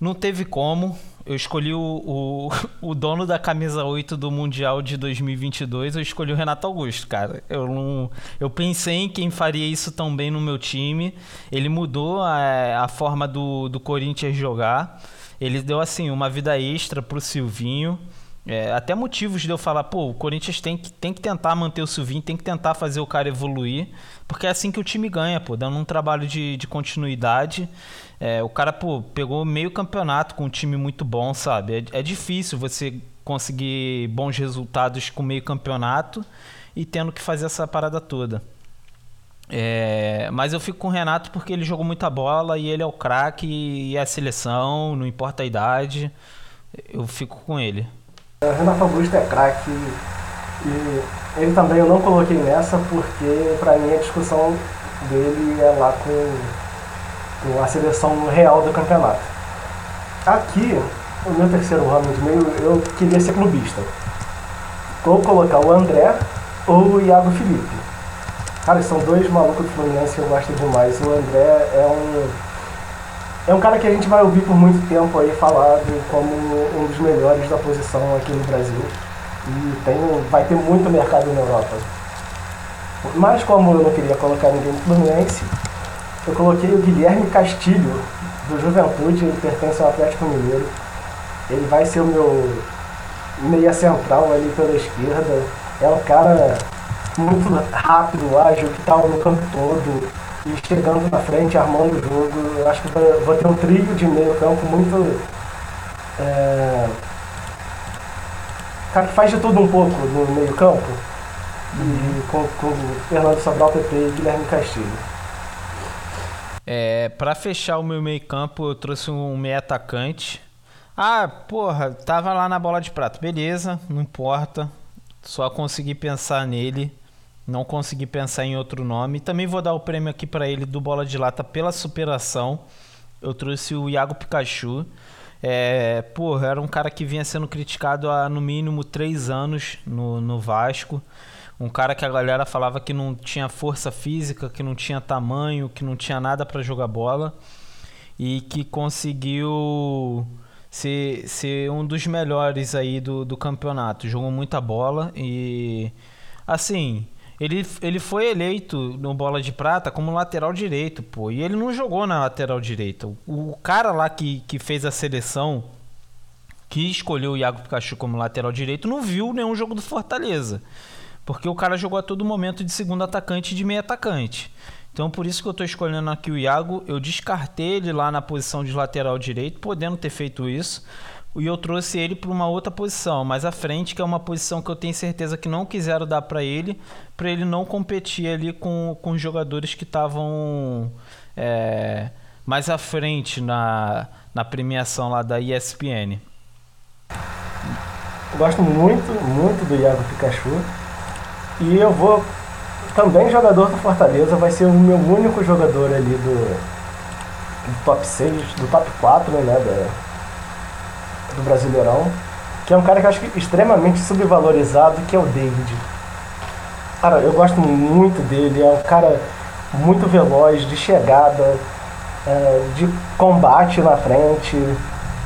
S1: Não teve como eu escolhi o, o, <laughs> o, dono da camisa 8 do Mundial de 2022, eu escolhi o Renato Augusto, cara. Eu, não, eu pensei em quem faria isso tão bem no meu time. Ele mudou a, a forma do, do Corinthians jogar. Ele deu, assim, uma vida extra pro Silvinho. É, até motivos de eu falar, pô, o Corinthians tem que, tem que tentar manter o Silvinho, tem que tentar fazer o cara evoluir, porque é assim que o time ganha, pô, dando um trabalho de, de continuidade. É, o cara, pô, pegou meio campeonato com um time muito bom, sabe? É, é difícil você conseguir bons resultados com meio campeonato e tendo que fazer essa parada toda. É, mas eu fico com o Renato porque ele jogou muita bola e ele é o craque e é a seleção, não importa a idade. Eu fico com ele.
S2: O Renato Augusto é craque e ele também eu não coloquei nessa porque para mim a discussão dele é lá com a seleção real do campeonato. Aqui, o meu terceiro ramo de meio, eu queria ser clubista. Ou colocar o André ou o Iago Felipe. Cara, são dois malucos do Fluminense que eu gosto demais. O André é um. É um cara que a gente vai ouvir por muito tempo aí falado como um dos melhores da posição aqui no Brasil. E tem, vai ter muito mercado na Europa. Mas como eu não queria colocar ninguém no Fluminense, eu coloquei o Guilherme Castilho, do Juventude, ele pertence ao Atlético Mineiro. Ele vai ser o meu meia central ali pela esquerda. É um cara muito rápido, ágil, que está no campo todo e chegando na frente, armando o jogo. Eu acho que vou ter um trio de meio campo muito. É... Cara que faz de tudo um pouco no meio campo. E com, com Fernando Sobral, PP e Guilherme Castilho.
S1: É, para fechar o meu meio campo, eu trouxe um meio atacante. Ah, porra, tava lá na bola de prata. Beleza, não importa. Só consegui pensar nele. Não consegui pensar em outro nome. Também vou dar o prêmio aqui para ele do Bola de Lata pela superação. Eu trouxe o Iago Pikachu. É, porra, era um cara que vinha sendo criticado há no mínimo três anos no, no Vasco. Um cara que a galera falava que não tinha força física, que não tinha tamanho, que não tinha nada para jogar bola e que conseguiu ser, ser um dos melhores aí do, do campeonato. Jogou muita bola e assim, Ele, ele foi eleito no Bola de Prata como lateral direito, pô. E ele não jogou na lateral direita. O, o cara lá que, que fez a seleção, que escolheu o Iago Pikachu como lateral direito, não viu nenhum jogo do Fortaleza. Porque o cara jogou a todo momento de segundo atacante e de meio atacante. Então por isso que eu estou escolhendo aqui o Iago. Eu descartei ele lá na posição de lateral direito, podendo ter feito isso e eu trouxe ele para uma outra posição, mais à frente, que é uma posição que eu tenho certeza que não quiseram dar para ele, para ele não competir ali com, com os jogadores que estavam é, mais à frente na, na premiação lá da ESPN.
S2: Gosto muito, muito do Iago Pikachu. E eu vou também jogador do Fortaleza, vai ser o meu único jogador ali do, do top 6, do top 4, né? Do Brasileirão, que é um cara que eu acho que extremamente subvalorizado, que é o David. Cara, eu gosto muito dele, é um cara muito veloz, de chegada, é, de combate na frente,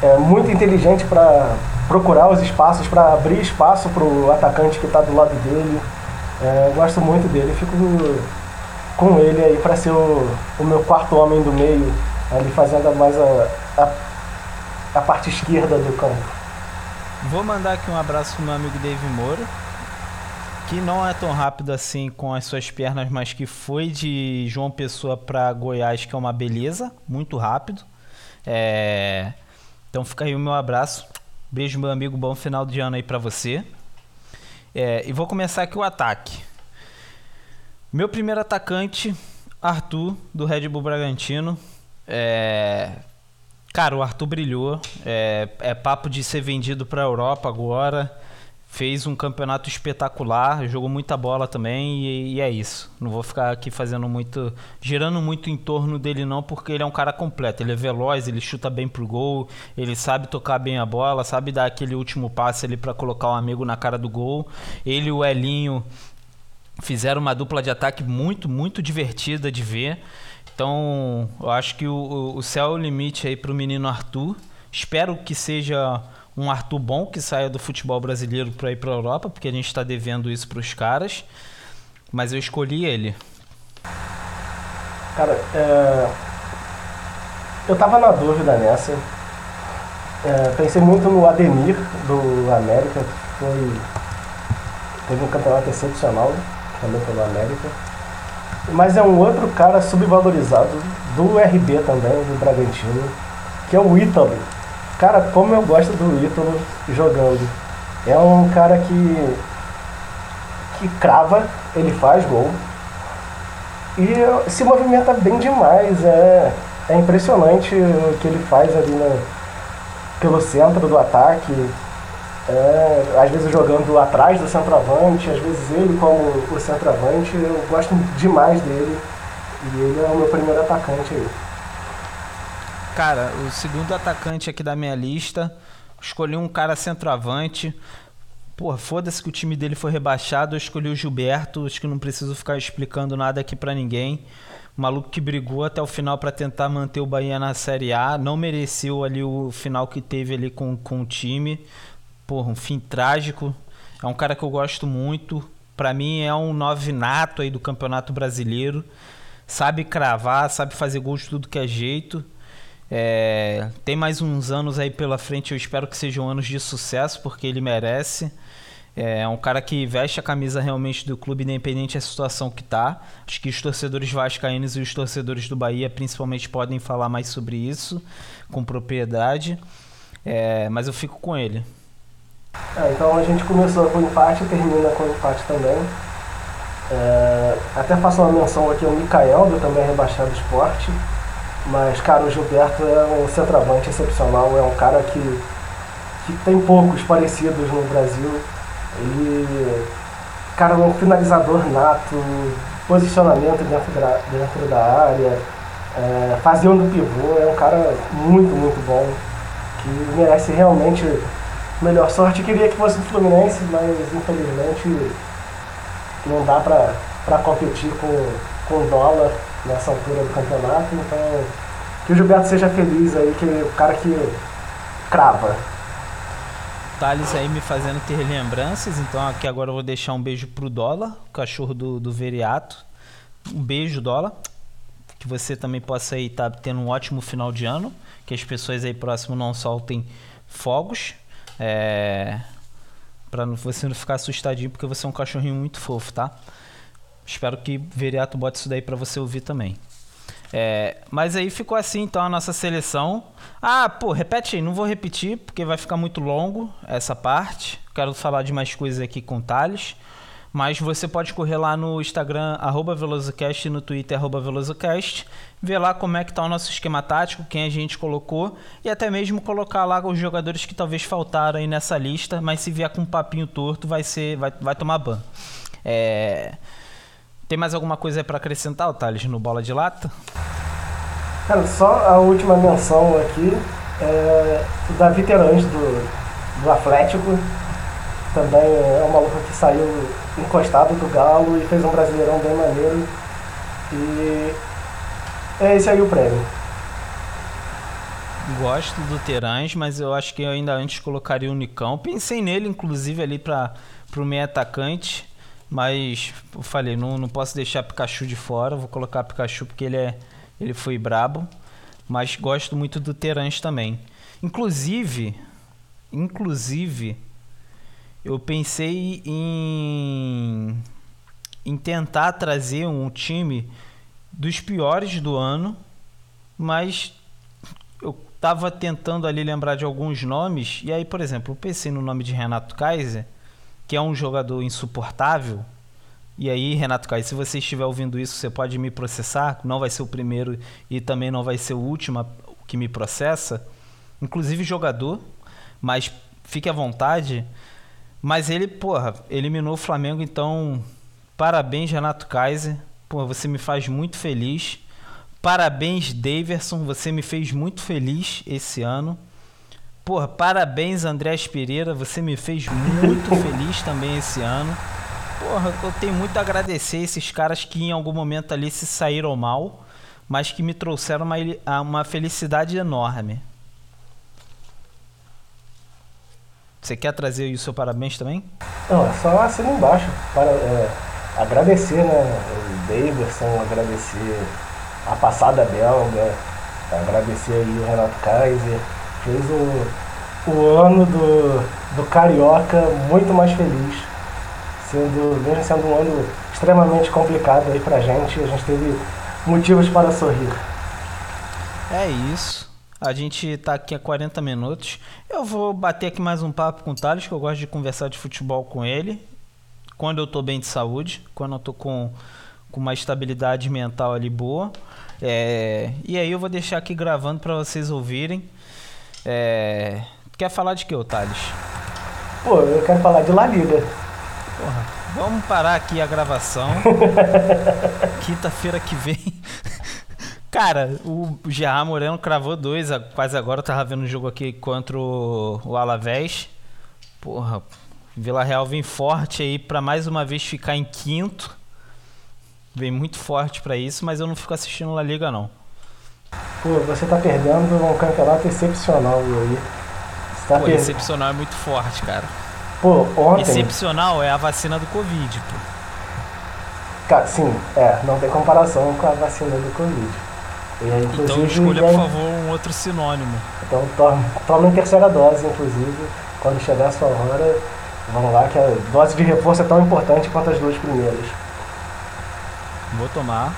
S2: é muito inteligente para procurar os espaços, para abrir espaço para o atacante que está do lado dele. É, eu gosto muito dele, fico com ele aí para ser o, o meu quarto homem do meio, ali fazendo mais a, a a parte esquerda do campo.
S1: Vou mandar aqui um abraço pro meu amigo Dave Moura, que não é tão rápido assim com as suas pernas, mas que foi de João Pessoa para Goiás, que é uma beleza, muito rápido. É... Então fica aí o meu abraço. Beijo, meu amigo. Bom final de ano aí para você. É... E vou começar aqui o ataque. Meu primeiro atacante, Arthur, do Red Bull Bragantino. É... Cara, o Arthur brilhou. É, é papo de ser vendido para a Europa agora. Fez um campeonato espetacular, jogou muita bola também e, e, é isso. Não vou ficar aqui fazendo muito, girando muito em torno dele não, porque ele é um cara completo. Ele é veloz, ele chuta bem pro gol, ele sabe tocar bem a bola, sabe dar aquele último passe ali para colocar o um amigo na cara do gol. Ele e o Elinho fizeram uma dupla de ataque muito, muito divertida de ver. Então, eu acho que o, o céu é o limite aí para o menino Arthur. Espero que seja um Arthur bom que saia do futebol brasileiro para ir para a Europa, porque a gente está devendo isso para os caras. Mas eu escolhi ele.
S2: Cara, é... eu tava na dúvida nessa. É, pensei muito no Ademir do América, que foi teve um campeonato excepcional também pelo América. Mas é um outro cara subvalorizado do RB também, do Bragantino, que é o Ítalo. Cara, como eu gosto do Ítalo jogando. É um cara que, que crava, ele faz gol. E se movimenta bem demais. É, é impressionante o que ele faz ali no, pelo centro do ataque. É, às vezes jogando atrás do centroavante, às vezes ele como o centroavante, eu gosto demais dele. E ele é o meu primeiro atacante aí.
S1: Cara, o segundo atacante aqui da minha lista, escolhi um cara centroavante. Pô, foda-se que o time dele foi rebaixado, eu escolhi o Gilberto, acho que não preciso ficar explicando nada aqui para ninguém. O maluco que brigou até o final para tentar manter o Bahia na Série A, não mereceu ali o final que teve ali com, com o time porra, um fim trágico. É um cara que eu gosto muito. Para mim é um novinato aí do Campeonato Brasileiro. Sabe cravar, sabe fazer gols de tudo que é jeito. É, tem mais uns anos aí pela frente, eu espero que sejam anos de sucesso, porque ele merece. É um cara que veste a camisa realmente do clube, independente da situação que tá. Acho que os torcedores vascaínos e os torcedores do Bahia, principalmente, podem falar mais sobre isso com propriedade. É, mas eu fico com ele.
S2: É, então a gente começou com empate e termina com empate também. É, até faço uma menção aqui ao Mikael, do também rebaixado esporte. Mas, cara, o Gilberto é um centroavante excepcional, é um cara que, que tem poucos parecidos no Brasil. Ele, cara, é um finalizador nato, posicionamento dentro da, dentro da área, é, fazendo pivô, é um cara muito, muito bom, que merece realmente melhor sorte. Queria que fosse do Fluminense, mas infelizmente não dá para competir com, com o dólar nessa altura do campeonato. Então, que o Gilberto seja feliz aí, que o cara que crava.
S1: Thales aí me fazendo ter lembranças. Então aqui agora eu vou deixar um beijo pro Dólar, o cachorro do, do Veriato. Um beijo, Dólar. Que você também possa aí estar tá tendo um ótimo final de ano. Que as pessoas aí próximo não soltem fogos. É... Pra você não ficar assustadinho, porque você é um cachorrinho muito fofo, tá? Espero que Veriato bote isso daí para você ouvir também. É, mas aí ficou assim então a nossa seleção. Ah, pô, repete aí, não vou repetir porque vai ficar muito longo essa parte. Quero falar de mais coisas aqui com Thales. Mas você pode correr lá no Instagram, arroba VelozoCast, e no Twitter, arroba VelozoCast, ver lá como é que tá o nosso esquema tático, quem a gente colocou, e até mesmo colocar lá os jogadores que talvez faltaram aí nessa lista, mas se vier com um papinho torto, vai ser. vai, vai tomar ban. É... Tem mais alguma coisa para acrescentar, Thales, no Bola de Lata?
S2: Cara, só a última menção aqui é o Davi Terãs do, do Atlético. Também é uma luta que saiu encostado do Galo e fez um brasileirão bem maneiro. E é esse aí o prêmio.
S1: Gosto do Terãs, mas eu acho que eu ainda antes colocaria o Nicão. Pensei nele, inclusive, ali para o meio atacante. Mas eu falei, não, não posso deixar Pikachu de fora, vou colocar Pikachu porque ele é ele foi brabo, mas gosto muito do Terãs também. Inclusive, inclusive eu pensei em em tentar trazer um time dos piores do ano, mas eu tava tentando ali lembrar de alguns nomes e aí, por exemplo, eu pensei no nome de Renato Kaiser que é um jogador insuportável. E aí, Renato Caio, se você estiver ouvindo isso, você pode me processar. Não vai ser o primeiro e também não vai ser o último que me processa. Inclusive jogador, mas fique à vontade. Mas ele, porra, eliminou o Flamengo, então parabéns, Renato Kaiser. Porra, você me faz muito feliz. Parabéns, Daverson, você me fez muito feliz esse ano. Porra, parabéns, Andrés Pereira. Você me fez muito <laughs> feliz também esse ano. Porra, eu tenho muito a agradecer esses caras que em algum momento ali se saíram mal, mas que me trouxeram uma, uma felicidade enorme. Você quer trazer o seu parabéns também?
S2: Não, é só assina embaixo. Para, é, agradecer, né? O Davidson, agradecer a passada belga, agradecer aí o Renato Kaiser fez o, o ano do, do Carioca muito mais feliz. Sendo, mesmo sendo um ano extremamente complicado aí pra gente, a gente teve motivos para sorrir.
S1: É isso. A gente tá aqui há 40 minutos. Eu vou bater aqui mais um papo com o Thales, que eu gosto de conversar de futebol com ele. Quando eu tô bem de saúde, quando eu tô com, com uma estabilidade mental ali boa. É, e aí eu vou deixar aqui gravando para vocês ouvirem. É... Quer falar de que, Thales?
S2: Pô, eu quero falar de La Liga.
S1: Porra, vamos parar aqui a gravação. <laughs> Quinta-feira que vem. Cara, o Gerard Moreno cravou dois, quase agora eu tava vendo o jogo aqui contra o Alavés. Porra, Vila Real vem forte aí para mais uma vez ficar em quinto. Vem muito forte para isso, mas eu não fico assistindo La Liga não.
S2: Pô, você tá perdendo um campeonato excepcional aí.
S1: Tá pô, per... excepcional é muito forte, cara.
S2: Pô, ontem.
S1: Excepcional é a vacina do Covid, pô.
S2: Cara, sim, é, não tem comparação com a vacina do Covid.
S1: Então escolha, por favor, um outro sinônimo.
S2: Então tome, tome em terceira dose, inclusive, quando chegar a sua hora. Vamos lá, que a dose de reforço é tão importante quanto as duas primeiras.
S1: Vou tomar.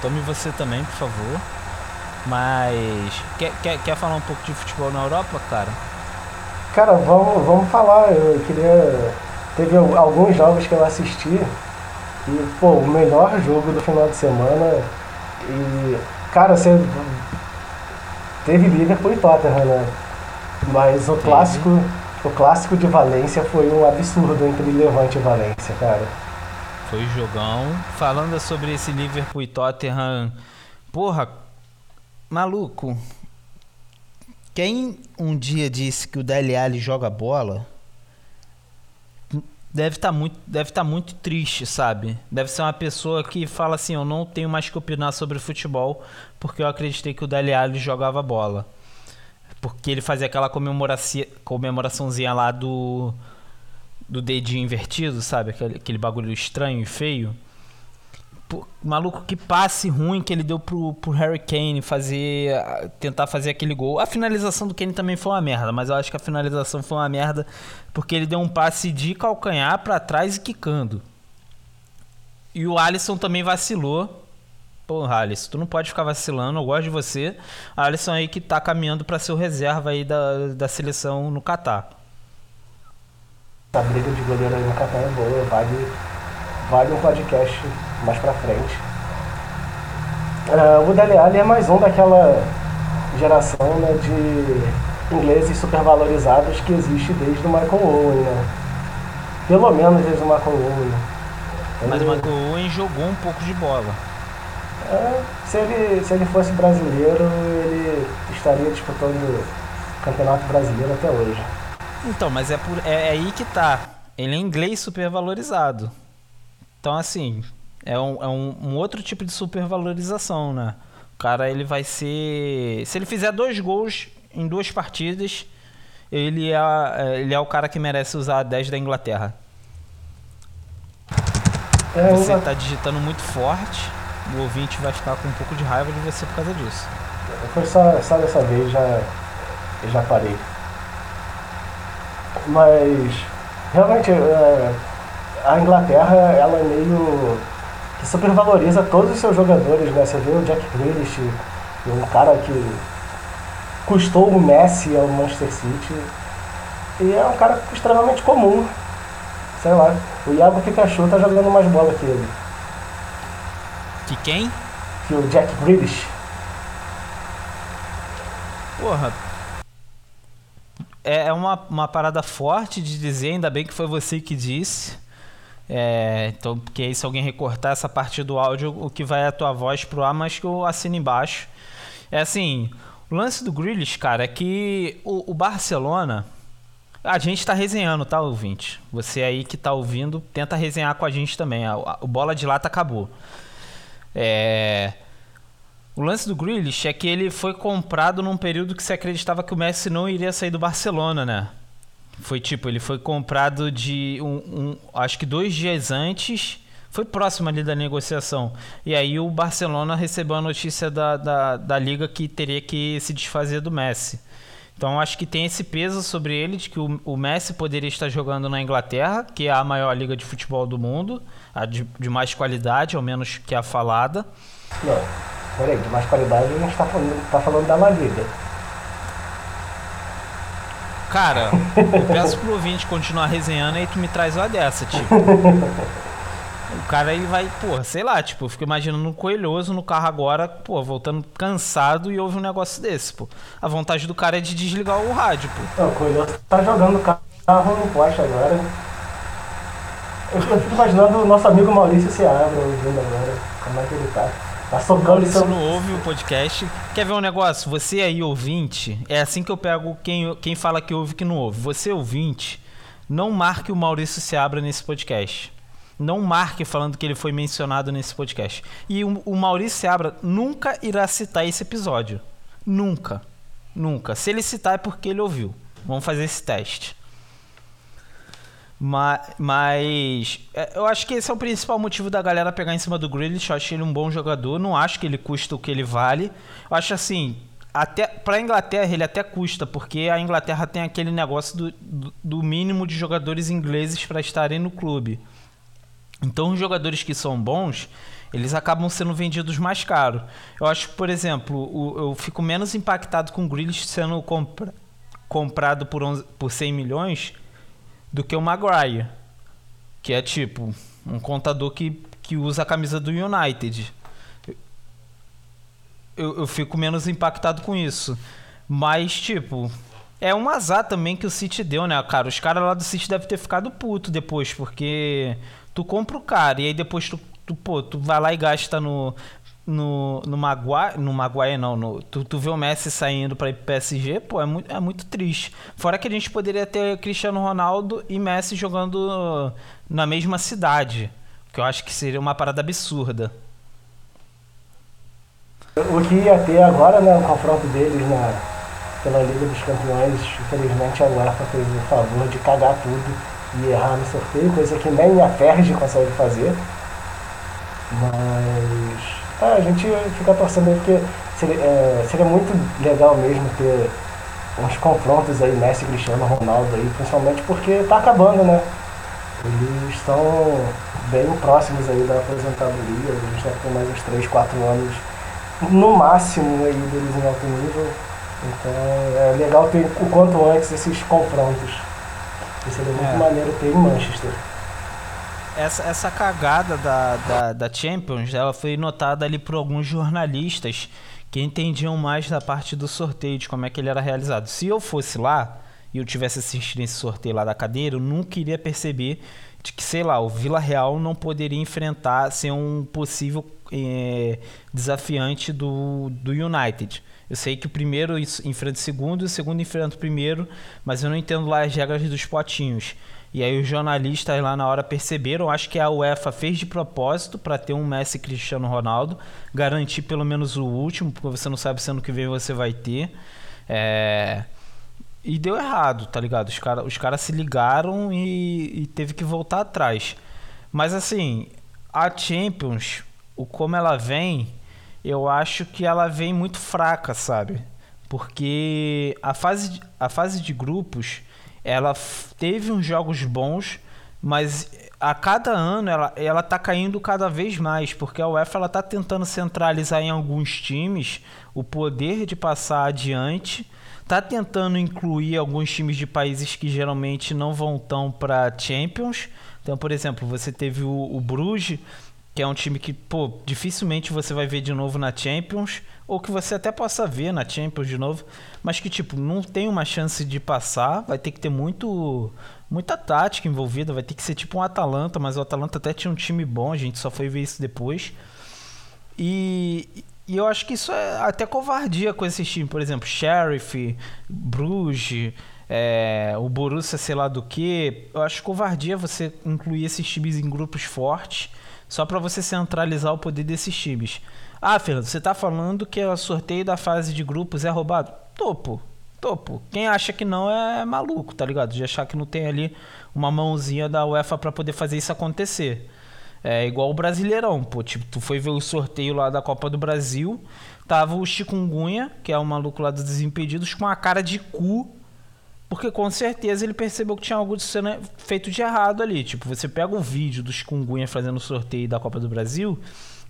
S1: Tome você também, por favor. Mas quer, quer, quer falar um pouco de futebol na Europa, cara?
S2: Cara, vamos, vamos falar. Eu queria. Teve alguns jogos que eu assisti e, pô, o melhor jogo do final de semana. E, cara, você. Teve Liverpool e Tottenham, né? Mas o clássico, o clássico de Valência foi um absurdo entre Levante e Valência, cara.
S1: Foi jogão. Falando sobre esse Liverpool e Tottenham, porra, Maluco, quem um dia disse que o Dele Alli joga bola deve estar tá muito deve tá muito triste, sabe? Deve ser uma pessoa que fala assim, eu não tenho mais que opinar sobre futebol porque eu acreditei que o Dele Alli jogava bola. Porque ele fazia aquela comemoraçãozinha lá do. Do dedinho invertido, sabe? Aquele, aquele bagulho estranho e feio. Maluco, que passe ruim que ele deu pro, pro Harry Kane fazer. Tentar fazer aquele gol. A finalização do Kane também foi uma merda, mas eu acho que a finalização foi uma merda porque ele deu um passe de calcanhar para trás e quicando. E o Alisson também vacilou. Porra, Alisson, tu não pode ficar vacilando, eu gosto de você. Alisson aí que tá caminhando para ser o reserva aí da, da seleção no Catar.
S2: A briga de goleiro aí no Catar é boa, vale, vale um podcast mais pra frente. Uh, o Dele Alli é mais um daquela geração né, de ingleses supervalorizados que existe desde o Michael Owen, né? Pelo menos desde o Michael Owen.
S1: Mas o Michael Owen jogou um pouco de bola.
S2: É, se, ele, se ele fosse brasileiro, ele estaria disputando o Campeonato Brasileiro até hoje.
S1: Então, mas é, por, é, é aí que tá. Ele é inglês supervalorizado. Então, assim, é um, é um, um outro tipo de supervalorização, né? O cara, ele vai ser... Se ele fizer dois gols em duas partidas, ele é, é ele é o cara que merece usar a 10 da Inglaterra. É, você está digitando muito forte, o ouvinte vai ficar com um pouco de raiva de você por causa disso.
S2: Foi só, só dessa vez, já, eu já parei. Mas, realmente, é, a Inglaterra, ela é meio que supervaloriza todos os seus jogadores, né? Você vê o Jack Grealish, um cara que custou o Messi ao Manchester City, e é um cara extremamente comum sei lá. O Iago Pikachu tá jogando mais bola que ele.
S1: Que quem?
S2: Que o Jack Grealish.
S1: Porra. É, é uma, uma parada forte de dizer, ainda bem que foi você que disse. É, então, porque aí se alguém recortar essa parte do áudio, o que vai é a tua voz pro ar, mas que eu assino embaixo. É assim, o lance do Grealish, cara, é que o, o Barcelona a gente está resenhando, tá, ouvinte? Você aí que está ouvindo, tenta resenhar com a gente também. O bola de lata acabou. É... O lance do Grealish é que ele foi comprado num período que se acreditava que o Messi não iria sair do Barcelona, né? Foi tipo, ele foi comprado de um, um, acho que dois dias antes, foi próximo ali da negociação. E aí o Barcelona recebeu a notícia da, da, da liga que teria que se desfazer do Messi. Então acho que tem esse peso sobre ele de que o, o, Messi poderia estar jogando na Inglaterra, que é a maior liga de futebol do mundo, a de, de mais qualidade, ao menos que a falada.
S2: Não, peraí, de mais qualidade a gente está falando, tá falando da La Liga.
S1: Cara, eu peço pro ouvinte continuar resenhando e tu me traz uma dessa, tipo. O cara ele vai, pô, sei lá, tipo, eu fico imaginando um coelhoso no carro agora, pô, voltando cansado e ouve um negócio desse, pô. A vontade do cara é de desligar o rádio, pô.
S2: Não, o coelhoso tá jogando carro no poste agora. Eu fico imaginando o nosso amigo Maurício se abre ouvindo agora. Como é que ele tá? Tá socando
S1: Maurício seu... não ouve o podcast. Quer ver um negócio? Você aí, ouvinte, é assim que eu pego quem, quem fala que ouve e que não ouve. Você, ouvinte, não marque o Maurício se abra nesse podcast não marque falando que ele foi mencionado nesse podcast. E o, o Maurício Seabra nunca irá citar esse episódio. Nunca. Nunca. Se ele citar é porque ele ouviu. Vamos fazer esse teste. Mas, mas é, eu acho que esse é o principal motivo da galera pegar em cima do Grealish. Eu acho ele um bom jogador. Não acho que ele custa o que ele vale. Eu acho assim, até para a Inglaterra ele até custa, porque a Inglaterra tem aquele negócio do, do, mínimo de jogadores ingleses para estarem no clube. Então, os jogadores que são bons, eles acabam sendo vendidos mais caro. Eu acho por exemplo, o, eu fico menos impactado com o Grealish sendo compra, comprado por, 11, por 100 milhões do que o Maguire, que é tipo um contador que, que usa a camisa do United. Eu, eu fico menos impactado com isso. Mas, tipo, é um azar também que o City deu, né, cara? Os caras lá do City devem ter ficado puto depois, porque tu compra o cara e aí depois tu, tu, pô, tu vai lá e gasta no, no, no Maguire, no Maguire não, no, tu, tu vê o Messi saindo para ir pro PSG, pô, é muito, é muito triste. Fora que a gente poderia ter Cristiano Ronaldo e Messi jogando na mesma cidade, que eu acho que seria uma parada absurda.
S2: O que ia ter agora, né, o confronto deles na, pela Liga dos Campeões. Infelizmente a UEFA fez o favor de cagar tudo e errar no sorteio, coisa que nem a Ferg consegue fazer. Mas a gente fica torcendo porque seria, é, seria muito legal mesmo ter uns confrontos aí, Messi, Cristiano, Ronaldo aí, principalmente porque tá acabando, né? Eles estão bem próximos aí da aposentadoria, a gente deve ter mais uns 3, 4 anos no máximo aí deles em alto nível. Então é legal ter o quanto antes esses confrontos. Isso seria muito é. maneiro ter em Manchester.
S1: Essa, essa cagada da, da, da Champions ela foi notada ali por alguns jornalistas que entendiam mais da parte do sorteio, de como é que ele era realizado. Se eu fosse lá e eu tivesse assistido esse sorteio lá da cadeira, eu nunca iria perceber de que, sei lá, o Vila Real não poderia enfrentar, ser um possível é, desafiante do, do United. Eu sei que o primeiro enfrenta o segundo o segundo enfrenta o primeiro, mas eu não entendo lá as regras dos potinhos. E aí os jornalistas lá na hora perceberam, acho que a UEFA fez de propósito para ter um Messi Cristiano Ronaldo, garantir pelo menos o último, porque você não sabe se ano que vem você vai ter. É... E deu errado, tá ligado? Os caras os cara se ligaram e, e teve que voltar atrás. Mas assim, a Champions, o como ela vem, eu acho que ela vem muito fraca, sabe? Porque a fase, a fase de grupos ela teve uns jogos bons, mas a cada ano ela, ela tá caindo cada vez mais, porque a UEFA ela tá tentando centralizar em alguns times o poder de passar adiante, tá tentando incluir alguns times de países que geralmente não vão tão para Champions. Então, por exemplo, você teve o, o Bruges, que é um time que, pô, dificilmente você vai ver de novo na Champions, ou que você até possa ver na Champions de novo, mas que tipo não tem uma chance de passar, vai ter que ter muito muita tática envolvida, vai ter que ser tipo um Atalanta, mas o Atalanta até tinha um time bom, a gente só foi ver isso depois. E, e eu acho que isso é até covardia com esses times, por exemplo, Sheriff, Bruges, é, o Borussia sei lá do que. Eu acho covardia você incluir esses times em grupos fortes só para você centralizar o poder desses times. Ah, Fernando, você tá falando que o sorteio da fase de grupos é roubado? Topo, topo. Quem acha que não é maluco, tá ligado? De achar que não tem ali uma mãozinha da UEFA para poder fazer isso acontecer. É igual o Brasileirão, pô. Tipo, tu foi ver o sorteio lá da Copa do Brasil, tava o Chikungunya, que é o maluco lá dos Desimpedidos, com a cara de cu, porque com certeza ele percebeu que tinha algo sendo feito de errado ali. Tipo, você pega o vídeo do Chikungunya fazendo o sorteio da Copa do Brasil,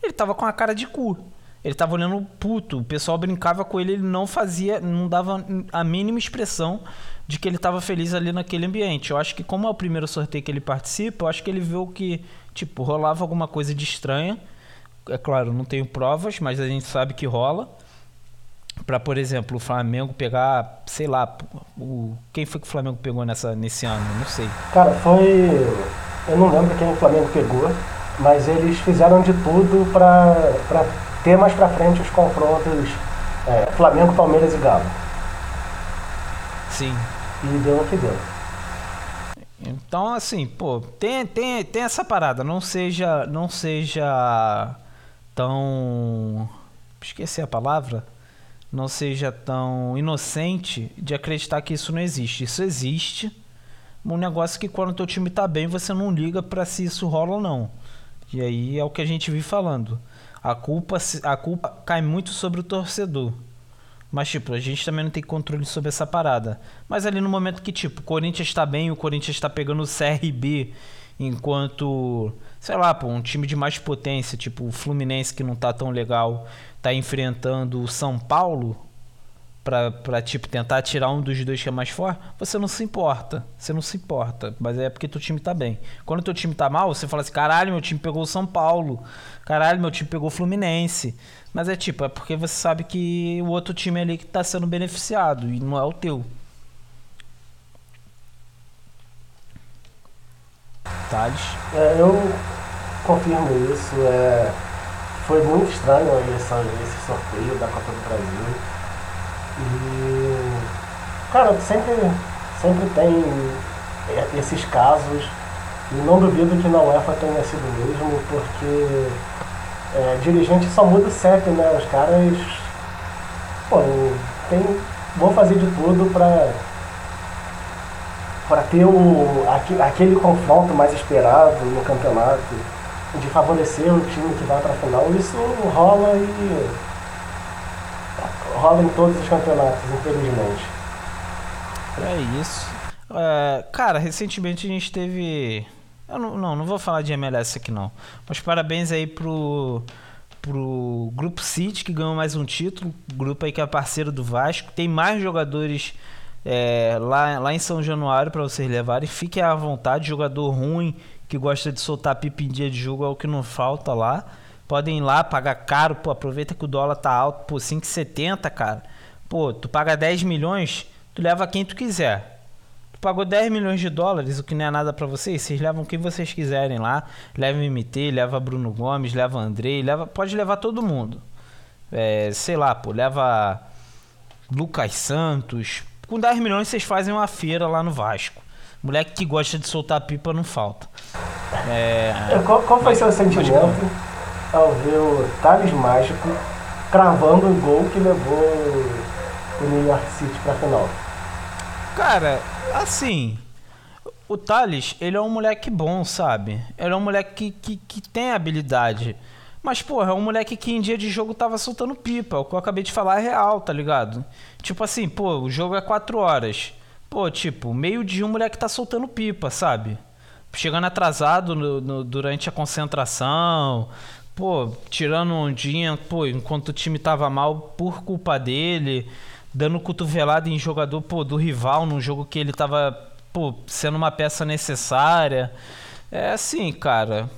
S1: ele tava com a cara de cu. Ele tava olhando puto. O pessoal brincava com ele, ele não fazia, não dava a mínima expressão de que ele tava feliz ali naquele ambiente. Eu acho que como é o primeiro sorteio que ele participa, eu acho que ele viu que, tipo, rolava alguma coisa de estranha. É claro, não tenho provas, mas a gente sabe que rola. Para, por exemplo, o Flamengo pegar, sei lá, o quem foi que o Flamengo pegou nessa nesse ano? Não sei.
S2: Cara, foi eu não lembro quem o Flamengo pegou, mas eles fizeram de tudo para ter mais para frente os confrontos é, Flamengo, Palmeiras e Galo.
S1: Sim.
S2: E deu o que deu.
S1: Então, assim, pô, tem, tem, tem essa parada. Não seja, não seja tão. Esqueci a palavra. Não seja tão inocente de acreditar que isso não existe. Isso existe. Um negócio que quando o teu time tá bem, você não liga para se isso rola ou não. E aí é o que a gente vive falando. A culpa, a culpa cai muito sobre o torcedor. Mas, tipo, a gente também não tem controle sobre essa parada. Mas ali no momento que, tipo, o Corinthians está bem, o Corinthians está pegando o CRB, enquanto, sei lá, pô, um time de mais potência, tipo o Fluminense, que não tá tão legal, tá enfrentando o São Paulo, pra, tipo, tentar tirar um dos dois que é mais forte, você não se importa. Você não se importa. Mas é porque teu time tá bem. Quando teu time tá mal, você fala assim: caralho, meu time pegou o São Paulo. Caralho, meu time pegou o Fluminense. Mas é tipo, é porque você sabe que o outro time ali que tá sendo beneficiado e não é o teu. Thales?
S2: É, eu confirmo isso. É, foi muito estranho esse, esse sorteio da Copa do Brasil. E, cara, sempre, sempre tem esses casos, e não duvido que na UEFA tenha sido mesmo, porque é, dirigente só muda o né? Os caras, pô, tem, vou fazer de tudo para para ter o, aquele confronto mais esperado no campeonato, de favorecer o time que vai para a final. Isso rola e rola em todos os campeonatos, infelizmente.
S1: É isso. É, cara, recentemente a gente teve. Eu não, não, não vou falar de MLS aqui não. Mas parabéns aí pro, pro Grupo City, que ganhou mais um título. Grupo aí que é parceiro do Vasco. Tem mais jogadores é, lá, lá em São Januário para vocês levarem. Fiquem à vontade. Jogador ruim que gosta de soltar pipa em dia de jogo é o que não falta lá. Podem ir lá, pagar caro. Pô, aproveita que o dólar tá alto. Pô, 5,70, cara. Pô, tu paga 10 milhões, tu leva quem tu quiser pagou 10 milhões de dólares, o que não é nada para vocês. Vocês levam quem vocês quiserem lá. Leva MT, leva Bruno Gomes, leva Andrei, leva, pode levar todo mundo. É, sei lá, pô, leva Lucas Santos. Com 10 milhões vocês fazem uma feira lá no Vasco. Moleque que gosta de soltar pipa não falta.
S2: É... Qual, qual, foi seu sentimento ao ver o Thales Mágico cravando o gol que levou o New York City pra final?
S1: Cara, assim, o Thales, ele é um moleque bom, sabe? Ele é um moleque que, que, que tem habilidade. Mas, porra, é um moleque que em dia de jogo tava soltando pipa. O que eu acabei de falar é real, tá ligado? Tipo assim, pô, o jogo é 4 horas. Pô, tipo, meio dia um moleque tá soltando pipa, sabe? Chegando atrasado no, no, durante a concentração. Pô, tirando dia, pô, enquanto o time tava mal por culpa dele dando cotovelada em jogador pô, do rival num jogo que ele tava pô, sendo uma peça necessária. É assim, cara.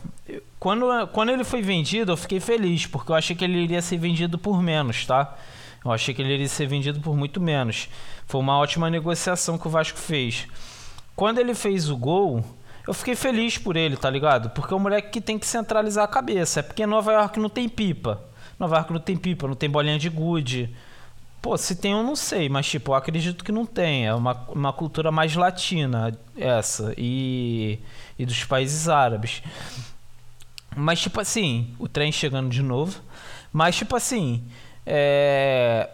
S1: Quando, quando ele foi vendido, eu fiquei feliz, porque eu achei que ele iria ser vendido por menos, tá? Eu achei que ele iria ser vendido por muito menos. Foi uma ótima negociação que o Vasco fez. Quando ele fez o gol, eu fiquei feliz por ele, tá ligado? Porque é um moleque que tem que centralizar a cabeça. É porque Nova York não tem pipa. Nova York não tem pipa, não tem bolinha de gude. Pô, se tem eu não sei, mas tipo, eu acredito que não tem. É uma, uma cultura mais latina essa e, e dos países árabes. Mas tipo assim, o trem chegando de novo. Mas tipo assim, é...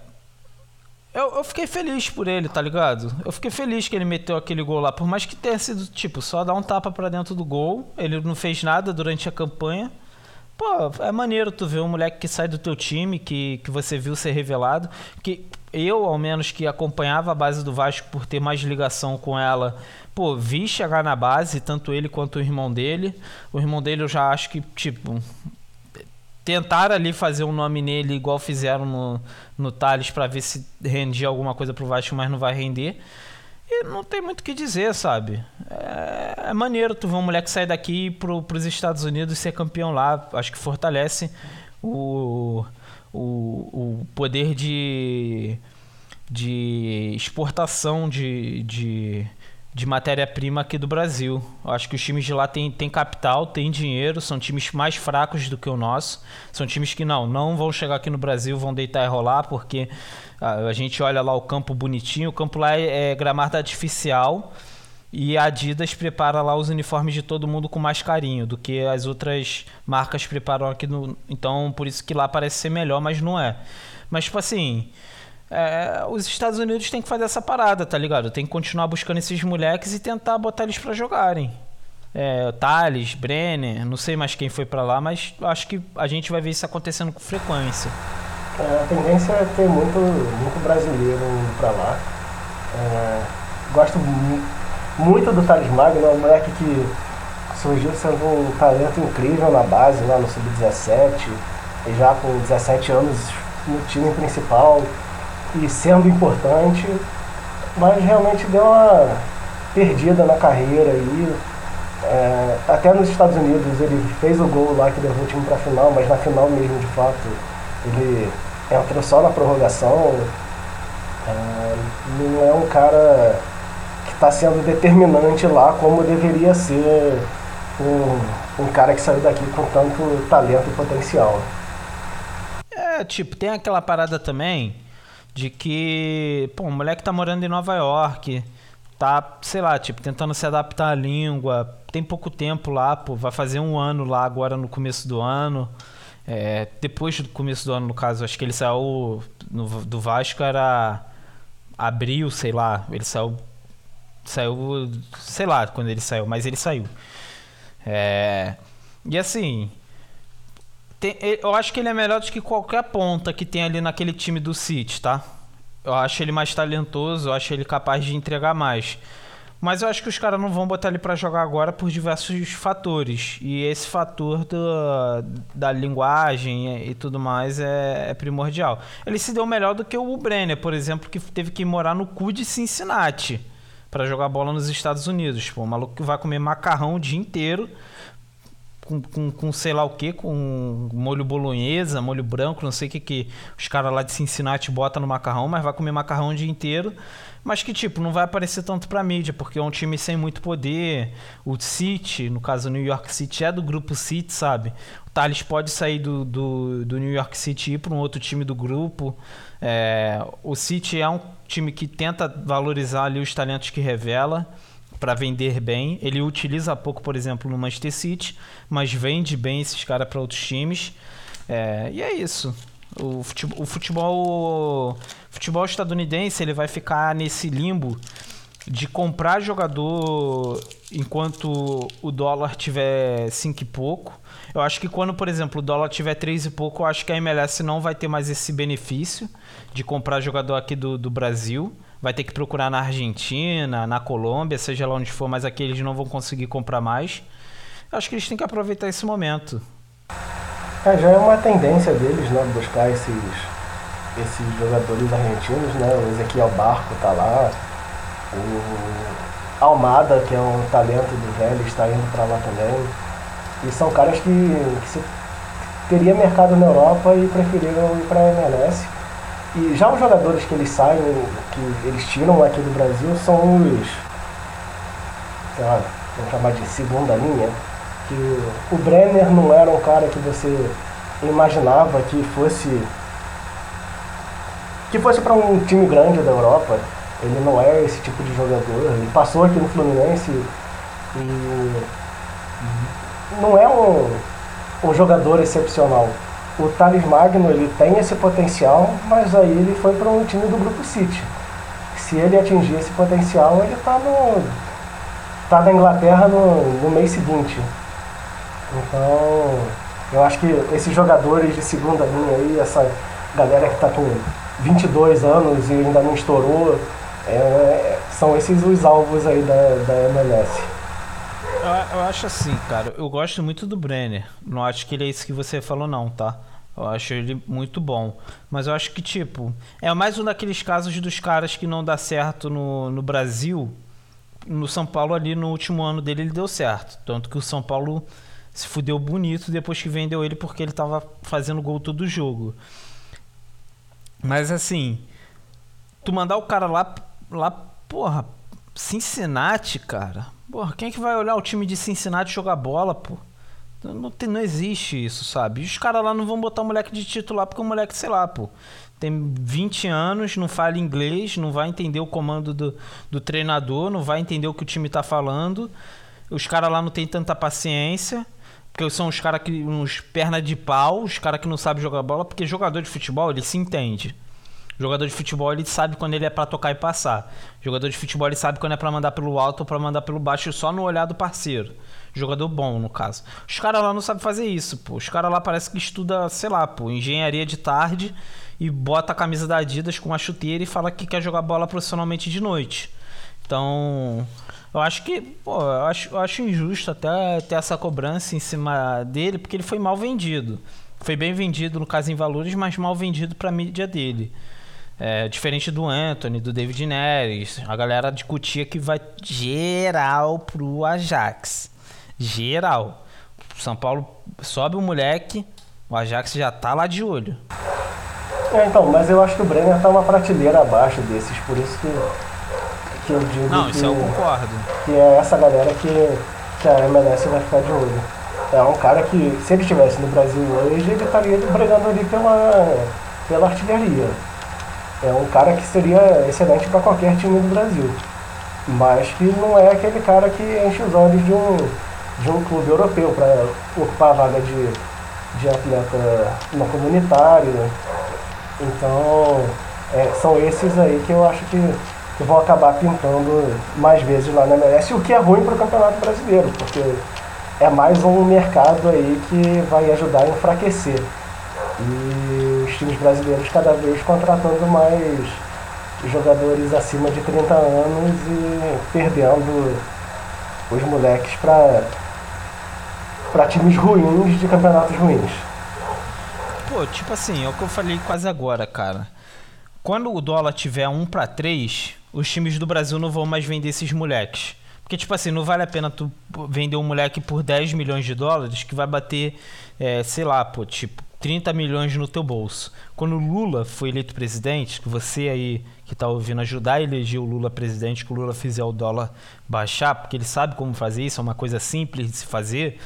S1: Eu, eu fiquei feliz por ele, tá ligado? Eu fiquei feliz que ele meteu aquele gol lá. Por mais que tenha sido, tipo, só dar um tapa para dentro do gol. Ele não fez nada durante a campanha. Pô, é maneiro tu ver um moleque que sai do teu time, que, que você viu ser revelado. Que eu, ao menos, que acompanhava a base do Vasco por ter mais ligação com ela, pô, vi chegar na base, tanto ele quanto o irmão dele. O irmão dele eu já acho que, tipo, tentaram ali fazer um nome nele igual fizeram no, no Thales para ver se rendia alguma coisa pro Vasco, mas não vai render. E não tem muito o que dizer, sabe? É, é maneiro tu ver um moleque sair daqui pro, pros Estados Unidos ser campeão lá. Acho que fortalece o, o, o poder de, de exportação de, de, de matéria-prima aqui do Brasil. Eu acho que os times de lá têm, capital, têm dinheiro, são times mais fracos do que o nosso. São times que não, não vão chegar aqui no Brasil, vão deitar e rolar, porque a, a gente olha lá o campo bonitinho, o campo lá é, é gramado artificial e a Adidas prepara lá os uniformes de todo mundo com mais carinho do que as outras marcas preparam aqui no. Então, por isso que lá parece ser melhor, mas não é. Mas, tipo assim. É, os Estados Unidos têm que fazer essa parada, tá ligado? Tem que continuar buscando esses moleques e tentar botar eles para jogarem. É, Thales, Brenner, não sei mais quem foi para lá, mas acho que a gente vai ver isso acontecendo com frequência.
S2: É, a tendência é ter muito, muito brasileiro para lá. É, gosto muito do Thales Magno, é um moleque que surgiu sendo um talento incrível na base, lá no Sub-17, e já com 17 anos no time principal e sendo importante, mas realmente deu uma perdida na carreira aí. É, até nos Estados Unidos ele fez o gol lá que levou o time para a final, mas na final mesmo de fato ele entrou só na prorrogação. É, não é um cara que está sendo determinante lá como deveria ser um, um cara que saiu daqui com tanto talento e potencial.
S1: É, tipo, tem aquela parada também de que, pô, o moleque tá morando em Nova York, tá, sei lá, tipo, tentando se adaptar à língua, tem pouco tempo lá, pô, vai fazer um ano lá agora no começo do ano. É, depois do começo do ano, no caso, acho que ele saiu no, do Vasco era abril, sei lá, ele saiu. Saiu. Sei lá quando ele saiu, mas ele saiu. É, e assim. Tem, eu acho que ele é melhor do que qualquer ponta que tem ali naquele time do City, tá? Eu acho ele mais talentoso, eu acho ele capaz de entregar mais. Mas eu acho que os caras não vão botar ele para jogar agora por diversos fatores. E esse fator do, da linguagem e tudo mais é, é, primordial. Ele se deu melhor do que o Brenner, por exemplo, que teve que morar no cu de Cincinnati para jogar bola nos Estados Unidos. Pô, o maluco que vai comer macarrão o dia inteiro com, com, com, sei lá o que, com molho bolonhesa, molho branco, não sei o que que os caras lá de Cincinnati botam no macarrão, mas vai comer macarrão o dia inteiro mas que tipo não vai aparecer tanto para mídia, porque é um time sem muito poder. O City, no caso o New York City, é do grupo City, sabe? O Thales pode sair do, do, do New York City e ir para um outro time do grupo. É, o City é um time que tenta valorizar ali os talentos que revela para vender bem. Ele utiliza pouco, por exemplo, no Manchester City, mas vende bem esses caras para outros times. É, e é isso. O futebol, o futebol, futebol estadunidense ele vai ficar nesse limbo de comprar jogador enquanto o dólar tiver 5 e pouco. Eu acho que quando, por exemplo, o dólar tiver 3 e pouco, eu acho que a MLS não vai ter mais esse benefício de comprar jogador aqui do, do Brasil. Vai ter que procurar na Argentina, na Colômbia, seja lá onde for, mas aqui eles não vão conseguir comprar mais. Acho que eles têm que aproveitar esse momento.
S2: É, já é uma tendência deles, né, buscar esses, esses jogadores argentinos, né? O Ezequiel Barco tá lá, o Almada, que é um talento do velho, está indo para lá também. E são caras que, que teria mercado na Europa e preferiram ir para a MLS. E já os jogadores que eles saem, que eles tiram aqui do Brasil, são os. Sei lá, vamos chamar de segunda linha que o Brenner não era um cara que você imaginava que fosse que fosse para um time grande da Europa. Ele não é esse tipo de jogador. Ele passou aqui no Fluminense e não é um, um jogador excepcional. O Thales Magno ele tem esse potencial, mas aí ele foi para um time do Grupo City. Se ele atingir esse potencial, ele está no tá na Inglaterra no, no mês seguinte. Então, eu acho que esses jogadores de segunda linha aí, essa galera que está com 22 anos e ainda não estourou, é, são esses os alvos aí da, da MLS.
S1: Eu, eu, acho assim, cara, eu gosto muito do Brenner. Não acho que ele é isso que você falou, não, tá? Eu acho ele muito bom. Mas eu acho que, tipo, é mais um daqueles casos dos caras que não dá certo no, no Brasil. No São Paulo, ali no último ano dele, ele deu certo. Tanto que o São Paulo se fudeu bonito depois que vendeu ele porque ele tava fazendo gol todo jogo. Mas assim, tu mandar o cara lá, lá, porra, Cincinnati, cara. Porra, quem é que vai olhar o time de Cincinnati jogar bola, pô? Não, tem, não existe isso, sabe? Os caras lá não vão botar o moleque de titular porque o moleque, sei lá, pô, tem 20 anos, não fala inglês, não vai entender o comando do, do treinador, não vai entender o que o time tá falando. Os caras lá não tem tanta paciência. Porque são os caras que. uns perna de pau, os caras que não sabem jogar bola, porque jogador de futebol, ele se entende. Jogador de futebol, ele sabe quando ele é para tocar e passar. Jogador de futebol, ele sabe quando é para mandar pelo alto ou pra mandar pelo baixo só no olhar do parceiro. Jogador bom, no caso. Os caras lá não sabem fazer isso, pô. Os caras lá parece que estuda, sei lá, pô, engenharia de tarde e bota a camisa da Adidas com a chuteira e fala que quer jogar bola profissionalmente de noite. Então, eu acho que, pô, eu acho, eu acho injusto até ter essa cobrança em cima dele, porque ele foi mal vendido. Foi bem vendido no caso em valores, mas mal vendido para a mídia dele. É, diferente do Anthony, do David Neres, a galera discutia que vai geral pro Ajax. Geral. São Paulo sobe o moleque, o Ajax já tá lá de olho.
S2: É, então, mas eu acho que o Brenner tá uma prateleira abaixo desses, por isso que que eu digo
S1: Não,
S2: que,
S1: isso eu concordo.
S2: Que é essa galera que, que a MLS vai ficar de olho. É um cara que, se ele estivesse no Brasil hoje, ele estaria brigando ali pela, pela artilharia. É um cara que seria excelente para qualquer time do Brasil. Mas que não é aquele cara que enche os olhos de um, de um clube europeu para ocupar a vaga de, de atleta no comunitário. Então, é, são esses aí que eu acho que, que vão acabar pintando mais vezes lá na MLS, o que é ruim para o Campeonato Brasileiro, porque é mais um mercado aí que vai ajudar a enfraquecer. E times brasileiros cada vez contratando mais jogadores acima de 30 anos e perdendo os moleques para para times ruins de campeonatos ruins.
S1: Pô, tipo assim, é o que eu falei quase agora, cara. Quando o dólar tiver 1 para 3, os times do Brasil não vão mais vender esses moleques. Porque, tipo assim, não vale a pena tu vender um moleque por 10 milhões de dólares que vai bater, é, sei lá, pô, tipo, 30 milhões no teu bolso. Quando Lula foi eleito presidente, que você aí que está ouvindo ajudar a eleger o Lula presidente, que o Lula fizer o dólar baixar, porque ele sabe como fazer isso, é uma coisa simples de se fazer,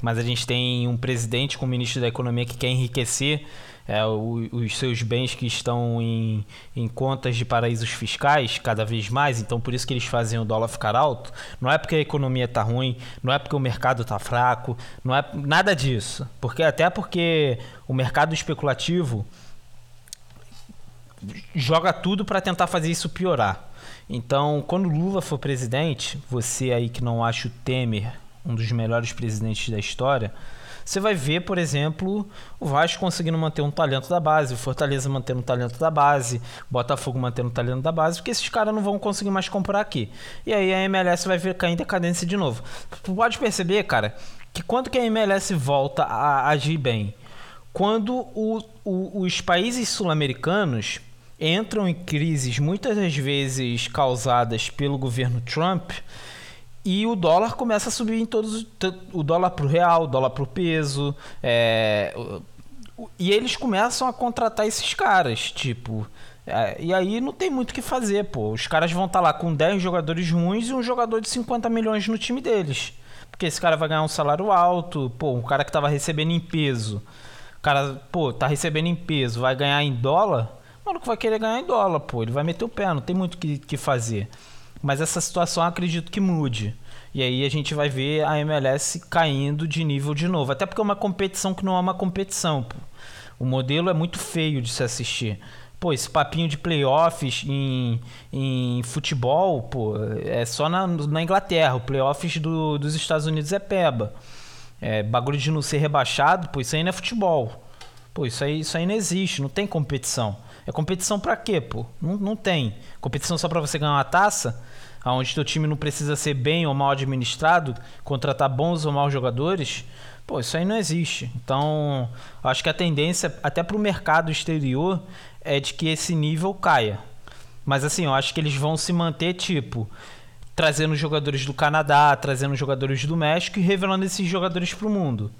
S1: mas a gente tem um presidente com o ministro da Economia que quer enriquecer é, o, os seus bens que estão em, em contas de paraísos fiscais cada vez mais, então por isso que eles fazem o dólar ficar alto. Não é porque a economia está ruim, não é porque o mercado está fraco, não é nada disso. Porque até porque o mercado especulativo joga tudo para tentar fazer isso piorar. Então, quando Lula for presidente, você aí que não acha o Temer um dos melhores presidentes da história, você vai ver, por exemplo, o Vasco conseguindo manter um talento da base, o Fortaleza mantendo um talento da base, o Botafogo mantendo um talento da base, porque esses caras não vão conseguir mais comprar aqui. E aí a MLS vai cair em decadência de novo. Tu pode perceber, cara, que quando que a MLS volta a agir bem? Quando o, o, os países sul-americanos entram em crises muitas das vezes causadas pelo governo Trump e o dólar começa a subir em todos. O dólar para o real, o dólar para o peso. É, e eles começam a contratar esses caras, tipo. É, e aí não tem muito o que fazer, pô. Os caras vão estar tá lá com 10 jogadores ruins e um jogador de 50 milhões no time deles. Porque esse cara vai ganhar um salário alto, pô, um cara que tava recebendo em peso. O cara, pô, tá recebendo em peso, vai ganhar em dólar. O maluco vai querer ganhar em dólar, pô. Ele vai meter o pé, não tem muito o que, que fazer. Mas essa situação acredito que mude. E aí a gente vai ver a MLS caindo de nível de novo. Até porque é uma competição que não é uma competição. Pô. O modelo é muito feio de se assistir. Pô, esse papinho de playoffs em, em futebol, pô, é só na, na Inglaterra. O playoffs do, dos Estados Unidos é peba. É, bagulho de não ser rebaixado, pô, isso aí não é futebol. Pô, isso aí, isso aí não existe, não tem competição. É competição para quê, pô? Não, não tem. Competição só para você ganhar uma taça? Onde teu time não precisa ser bem ou mal administrado, contratar bons ou maus jogadores, pô, isso aí não existe. Então, acho que a tendência, até para o mercado exterior, é de que esse nível caia. Mas assim, eu acho que eles vão se manter, tipo, trazendo jogadores do Canadá, trazendo jogadores do México e revelando esses jogadores para o mundo.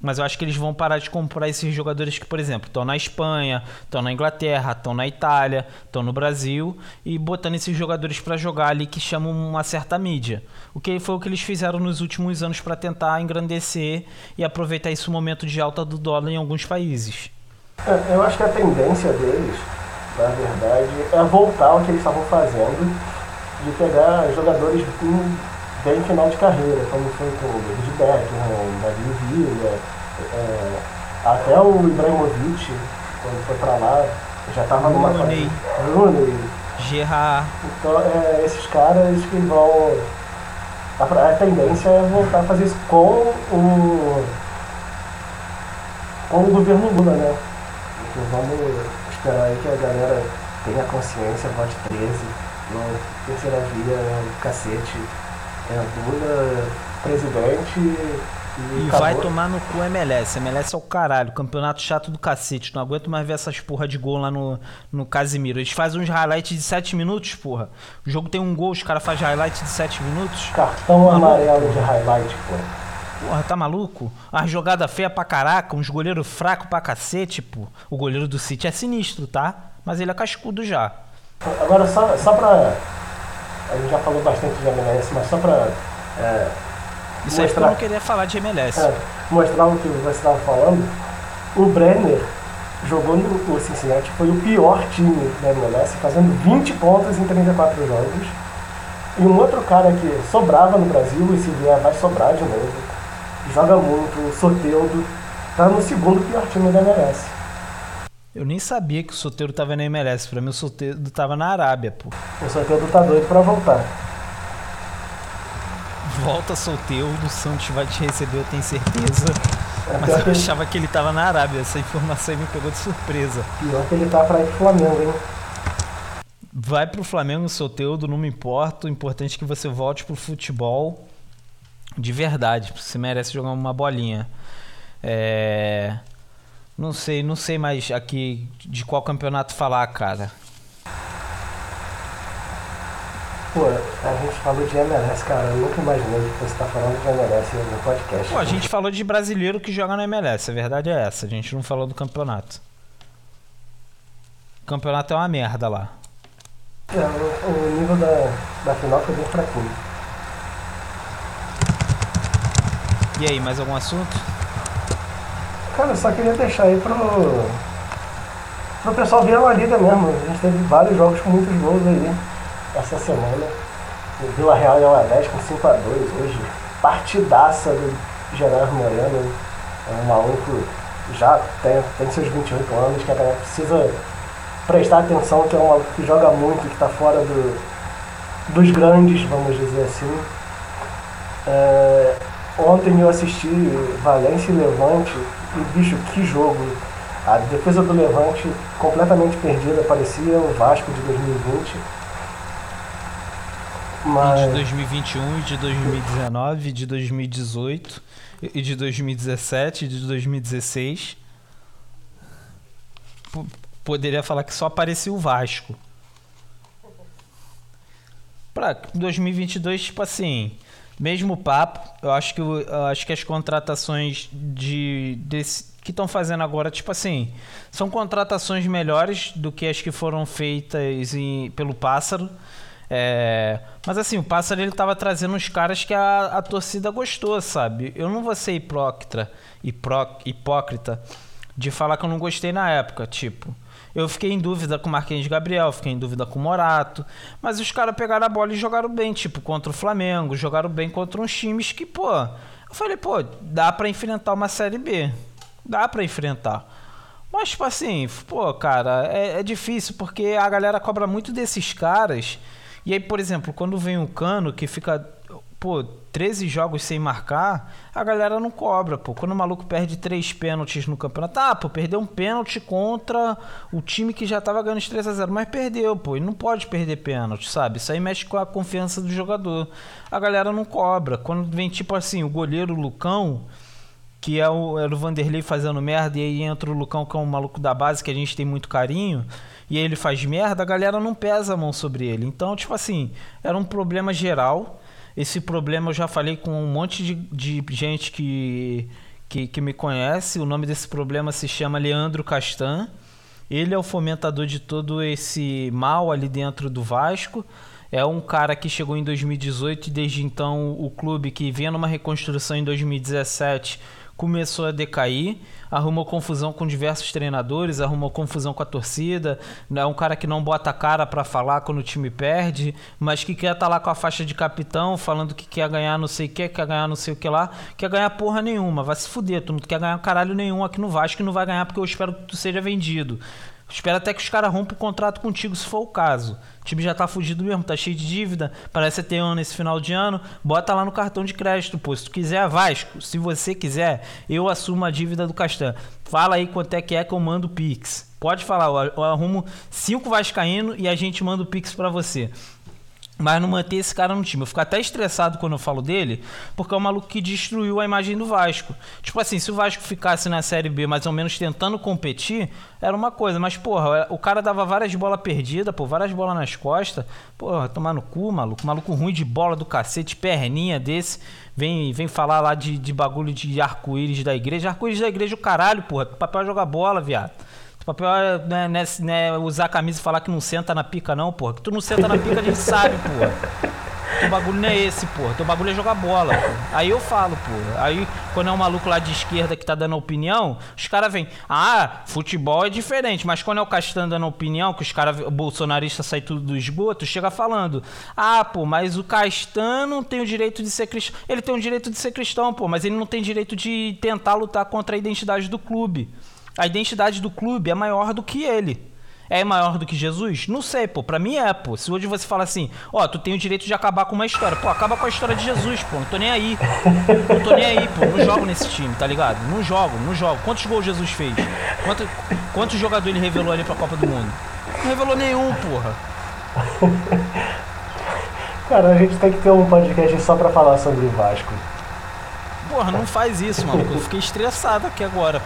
S1: Mas eu acho que eles vão parar de comprar esses jogadores que, por exemplo, estão na Espanha, estão na Inglaterra, estão na Itália, estão no Brasil e botando esses jogadores para jogar ali que chamam uma certa mídia. O que foi o que eles fizeram nos últimos anos para tentar engrandecer e aproveitar esse momento de alta do dólar em alguns países.
S2: É, eu acho que a tendência deles, na verdade, é voltar ao que eles estavam fazendo de pegar jogadores bem final de carreira, como foi com o David Beckham, David Villa, é, até o Ibrahimovic, quando foi para lá, já estava numa fase. Rooney.
S1: Gerard.
S2: Então, é, esses caras que vão. A, a, tendência é voltar a fazer isso com o. com o governo Lula, né? Então vamos esperar aí que a galera tenha consciência, vote 13, não terceira via, cacete é, Lula presidente e,
S1: e vai tomar no cu MLS. MLS é o caralho. Campeonato chato do cacete. Não aguento mais ver essas porra de gol lá no, no Casimiro. Eles fazem uns highlights de 7 minutos, porra. O jogo tem um gol, os caras fazem highlight de 7 minutos.
S2: Cartão maluco. amarelo de highlight, porra.
S1: Porra, tá maluco? Uma jogada feia pra caraca, uns goleiros fracos pra cacete, pô. O goleiro do City é sinistro, tá? Mas ele é cascudo já.
S2: Agora, só, só pra a gente já falou bastante de MLS, mas só para é,
S1: Isso mostrar, eu não queria falar de MLS. É,
S2: mostrar o que você estava falando, o Brenner jogou no Cincinnati, foi o pior time da MLS, fazendo 20 pontos em 34 jogos. E um outro cara que sobrava no Brasil, e se vier vai sobrar de novo, joga muito, Soteudo, tá no segundo pior time da MLS.
S1: Eu nem sabia que o Soteldo tava na MLS. Pra mim o Soteldo tava na Arábia, pô.
S2: O Soteldo tá doido pra voltar.
S1: Volta Soteldo, o Santos vai te receber, eu tenho certeza. É Mas eu que achava que ele tava na Arábia. Essa informação me pegou de surpresa.
S2: Pior que ele tá pra ir pro Flamengo, hein?
S1: Vai pro Flamengo, Soteldo, não me importa. O importante é que você volte pro futebol de verdade. Você merece jogar uma bolinha. É... Não sei, não sei mais aqui de qual campeonato falar, cara.
S2: Pô, a gente falou de MLS, cara. Eu nunca imaginei que você tá falando de MLS no podcast.
S1: Pô, a gente falou de brasileiro que joga na MLS. A verdade é essa. A gente não falou do campeonato. O campeonato é uma merda lá.
S2: É, o, o nível da, da final foi bem fraquinho.
S1: E aí, mais algum assunto?
S2: Cara, eu só queria deixar aí pro, pro pessoal ver a Liga mesmo. A gente teve vários jogos com muitos gols aí essa semana. O Vila Real e Alavés com 5x2 hoje. Partidaça do Gerardo Moreno. É um maluco já tem, tem seus 28 anos, que a galera precisa prestar atenção que é um maluco que joga muito, que está fora do, dos grandes, vamos dizer assim. É, ontem eu assisti Valência e Levante bicho, que jogo! A defesa do Levante completamente perdida, parecia o Vasco de 2020.
S1: Mas... E de 2021, e de 2019, de 2018, e de 2017, e de 2016. P poderia falar que só apareceu o Vasco. Pra 2022, tipo assim, mesmo papo, eu acho que, eu acho que as contratações de, desse, que estão fazendo agora, tipo assim, são contratações melhores do que as que foram feitas em, pelo Pássaro. É, mas assim, o Pássaro ele tava trazendo uns caras que a, a torcida gostou, sabe? Eu não vou ser hipócrita, hipócrita de falar que eu não gostei na época, tipo. Eu fiquei em dúvida com o Marquinhos Gabriel, fiquei em dúvida com o Morato. Mas os caras pegaram a bola e jogaram bem, tipo, contra o Flamengo, jogaram bem contra uns times que, pô. Eu falei, pô, dá para enfrentar uma Série B. Dá para enfrentar. Mas, tipo assim, pô, cara, é, é difícil porque a galera cobra muito desses caras. E aí, por exemplo, quando vem o Cano, que fica pô, 13 jogos sem marcar, a galera não cobra, pô. Quando o maluco perde três pênaltis no campeonato, ah, pô, perdeu um pênalti contra o time que já tava ganhando de 3 a 0 mas perdeu, pô. E não pode perder pênalti, sabe? Isso aí mexe com a confiança do jogador. A galera não cobra. Quando vem, tipo assim, o goleiro Lucão, que é o, era o Vanderlei fazendo merda, e aí entra o Lucão, que é um maluco da base que a gente tem muito carinho, e ele faz merda, a galera não pesa a mão sobre ele. Então, tipo assim, era um problema geral esse problema eu já falei com um monte de, de gente que, que, que me conhece. O nome desse problema se chama Leandro Castan. Ele é o fomentador de todo esse mal ali dentro do Vasco. É um cara que chegou em 2018 e desde então o clube que vinha numa reconstrução em 2017 começou a decair, arrumou confusão com diversos treinadores, arrumou confusão com a torcida, é um cara que não bota a cara para falar quando o time perde, mas que quer estar tá lá com a faixa de capitão, falando que quer ganhar não sei o que, quer ganhar não sei o que lá, quer ganhar porra nenhuma, vai se fuder, tu não quer ganhar caralho nenhum aqui no Vasco e não vai ganhar porque eu espero que tu seja vendido. Espera até que os caras rompam o contrato contigo, se for o caso. O time já tá fugido mesmo, tá cheio de dívida, parece ter ano nesse final de ano. Bota lá no cartão de crédito, pô. Se tu quiser, Vasco, se você quiser, eu assumo a dívida do Castan. Fala aí quanto é que é que eu mando o Pix. Pode falar, eu arrumo cinco Vascaíno e a gente manda o Pix para você mas não manter esse cara no time. Eu fico até estressado quando eu falo dele, porque é o maluco que destruiu a imagem do Vasco. Tipo assim, se o Vasco ficasse na Série B mais ou menos tentando competir, era uma coisa. Mas, porra, o cara dava várias bolas perdidas, pô, várias bolas nas costas. Porra, tomar no cu, maluco. Maluco ruim de bola do cacete, perninha desse. Vem, vem falar lá de, de bagulho de arco-íris da igreja. Arco-íris da igreja, o caralho, porra. Papel é jogar bola, viado. O papel é né, né, né, usar a camisa e falar que não senta na pica, não, porra. Que tu não senta na pica, a gente sabe, porra. Teu bagulho não é esse, porra. Teu bagulho é jogar bola, porra. Aí eu falo, porra. Aí, quando é um maluco lá de esquerda que tá dando opinião, os caras vêm. Ah, futebol é diferente. Mas quando é o Castan dando opinião, que os caras, bolsonarista sai tudo do esgoto, chega falando. Ah, pô, mas o Castan não tem o direito de ser cristão. Ele tem o direito de ser cristão, pô, mas ele não tem direito de tentar lutar contra a identidade do clube. A identidade do clube é maior do que ele. É maior do que Jesus? Não sei, pô. Pra mim é, pô. Se hoje você fala assim, ó, tu tem o direito de acabar com uma história. Pô, acaba com a história de Jesus, pô. Não tô nem aí. Não tô nem aí, pô. Não jogo nesse time, tá ligado? Não jogo, não jogo. Quantos gols Jesus fez? Quanto, quantos jogadores ele revelou ali pra Copa do Mundo? Não revelou nenhum, porra. <laughs>
S2: Cara, a gente tem que ter um podcast só pra falar sobre Vasco.
S1: Porra, não faz isso, maluco. Eu fiquei estressado aqui agora.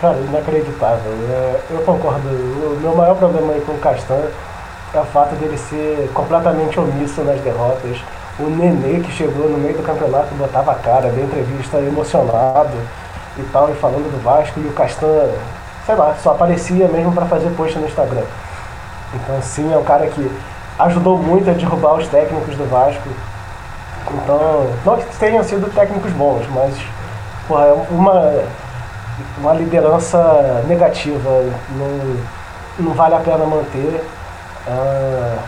S2: Cara, inacreditável. É, eu concordo. O meu maior problema aí com o Castan é o fato dele ser completamente omisso nas derrotas. O Nenê, que chegou no meio do campeonato, botava a cara, deu entrevista emocionado e tal, e falando do Vasco, e o Castan, sei lá, só aparecia mesmo para fazer post no Instagram. Então, sim, é um cara que ajudou muito a derrubar os técnicos do Vasco. Então, não que tenham sido técnicos bons, mas porra, é uma, uma liderança negativa não, não vale a pena manter. É,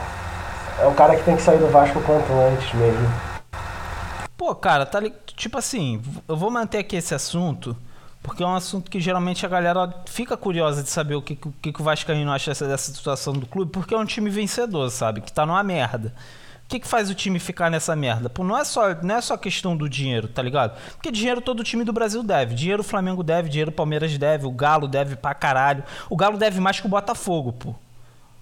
S2: é um cara que tem que sair do Vasco quanto antes mesmo.
S1: Pô, cara, tá tipo assim, eu vou manter aqui esse assunto porque é um assunto que geralmente a galera fica curiosa de saber o que, o que o Vascaíno acha dessa situação do clube, porque é um time vencedor, sabe? Que tá numa merda. Que, que faz o time ficar nessa merda? Pô, não é, só, não é só questão do dinheiro, tá ligado? Porque dinheiro todo time do Brasil deve. Dinheiro o Flamengo deve, dinheiro o Palmeiras deve, o Galo deve pra caralho. O Galo deve mais que o Botafogo, pô.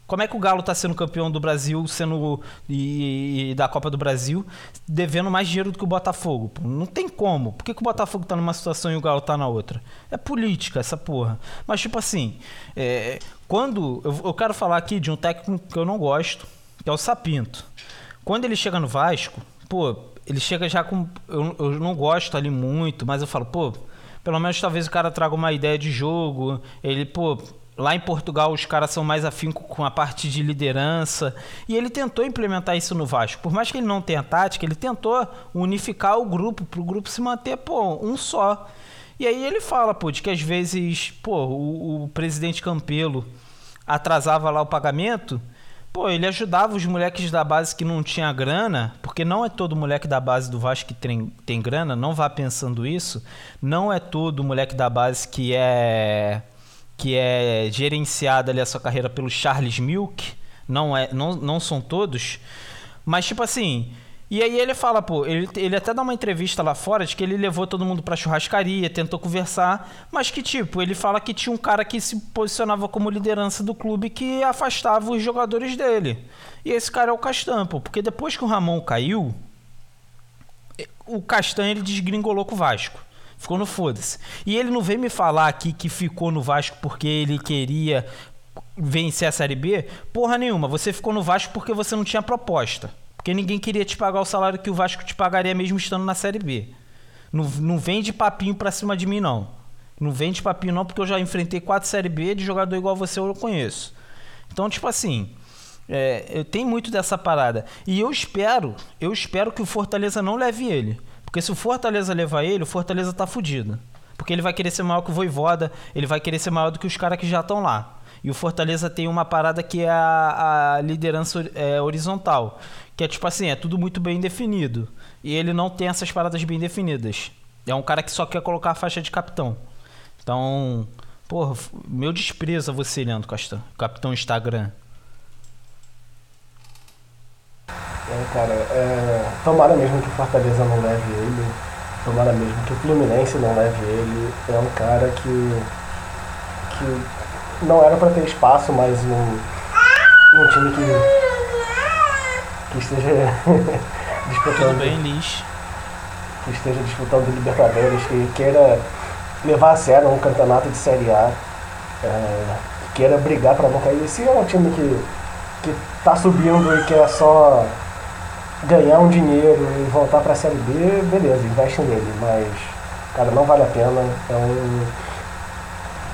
S1: Como é que o Galo está sendo campeão do Brasil, sendo e, e, da Copa do Brasil, devendo mais dinheiro do que o Botafogo? Pô, não tem como. Por que, que o Botafogo está numa situação e o Galo está na outra? É política essa porra. Mas tipo assim, é, quando eu, eu quero falar aqui de um técnico que eu não gosto, que é o Sapinto. Quando ele chega no Vasco, pô, ele chega já com eu, eu não gosto ali muito, mas eu falo, pô, pelo menos talvez o cara traga uma ideia de jogo. Ele, pô, Lá em Portugal os caras são mais afinco com a parte de liderança. E ele tentou implementar isso no Vasco. Por mais que ele não tenha tática, ele tentou unificar o grupo, para o grupo se manter, pô, um só. E aí ele fala, pô, de que às vezes, pô, o, o presidente Campelo atrasava lá o pagamento. Pô, ele ajudava os moleques da base que não tinha grana, porque não é todo moleque da base do Vasco que tem, tem grana, não vá pensando isso. Não é todo moleque da base que é que é gerenciada ali a sua carreira pelo Charles Milk, não é, não, não são todos, mas tipo assim, e aí ele fala, pô, ele, ele até dá uma entrevista lá fora de que ele levou todo mundo pra churrascaria, tentou conversar, mas que tipo, ele fala que tinha um cara que se posicionava como liderança do clube que afastava os jogadores dele. E esse cara é o Castan, pô, porque depois que o Ramon caiu, o Castan ele desgringolou com o Vasco. Ficou no foda-se. E ele não vem me falar aqui que ficou no Vasco porque ele queria vencer a Série B. Porra nenhuma. Você ficou no Vasco porque você não tinha proposta. Porque ninguém queria te pagar o salário que o Vasco te pagaria mesmo estando na Série B. Não, não vem de papinho pra cima de mim, não. Não vem de papinho, não, porque eu já enfrentei quatro Série B de jogador igual você eu conheço. Então, tipo assim. É, eu tenho muito dessa parada. E eu espero, eu espero que o Fortaleza não leve ele. Porque se o Fortaleza levar ele, o Fortaleza tá fudido. Porque ele vai querer ser maior que o Voivoda, ele vai querer ser maior do que os caras que já estão lá. E o Fortaleza tem uma parada que é a, a liderança é, horizontal. Que é tipo assim, é tudo muito bem definido. E ele não tem essas paradas bem definidas. É um cara que só quer colocar a faixa de capitão. Então, porra, meu desprezo a você, Leandro Costa. Capitão Instagram.
S2: É, cara, é, tomara mesmo que o Fortaleza não leve ele, tomara mesmo que o Fluminense não leve ele. É um cara que, que não era para ter espaço, mas um, um time que, que esteja <laughs> disputando.
S1: bem, Liz.
S2: Que esteja disputando Libertadores, que queira levar a sério um campeonato de Série A, é, que queira brigar para não cair. Se é um time que, que tá subindo e quer só ganhar um dinheiro e voltar para a Série B, beleza, investe nele, mas, cara, não vale a pena. É um,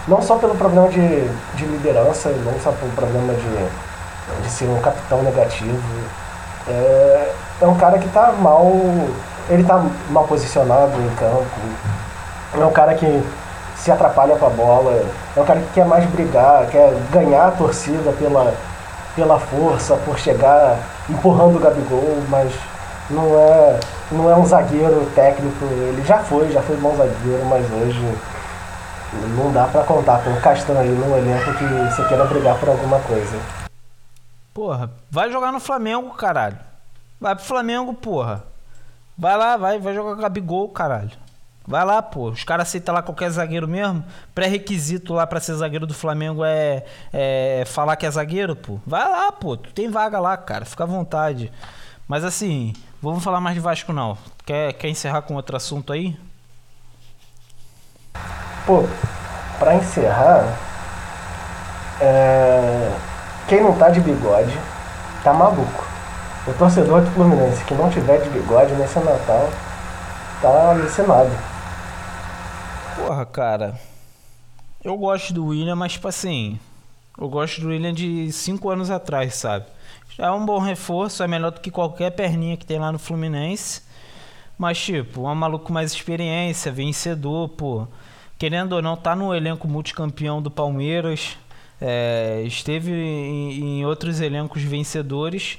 S2: não só pelo problema de, de liderança, não só pelo problema de, de ser um capitão negativo. É, é um cara que está mal. Ele está mal posicionado em campo. É um cara que se atrapalha com a bola. É um cara que quer mais brigar, quer ganhar a torcida pela, pela força, por chegar empurrando o Gabigol, mas não é, não é um zagueiro técnico. Ele já foi, já foi bom zagueiro, mas hoje Não dá pra contar com o Castanho no elenco que você queira brigar por alguma coisa.
S1: Porra, vai jogar no Flamengo, caralho. Vai pro Flamengo, porra. Vai lá, vai, vai jogar Gabigol, caralho. Vai lá, pô. Os caras aceitam lá qualquer zagueiro mesmo. Pré-requisito lá pra ser zagueiro do Flamengo é, é falar que é zagueiro, pô. Vai lá, pô. Tu tem vaga lá, cara. Fica à vontade. Mas assim, vamos falar mais de Vasco não. Quer, quer encerrar com outro assunto aí?
S2: Pô, pra encerrar, é... quem não tá de bigode tá maluco. O torcedor do Fluminense que não tiver de bigode nesse Natal tá alucinado.
S1: Porra, cara. Eu gosto do William, mas tipo assim. Eu gosto do William de 5 anos atrás, sabe? É um bom reforço, é melhor do que qualquer perninha que tem lá no Fluminense. Mas, tipo, um maluco mais experiência, vencedor, pô. Querendo ou não, tá no elenco multicampeão do Palmeiras. É, esteve em, em outros elencos vencedores.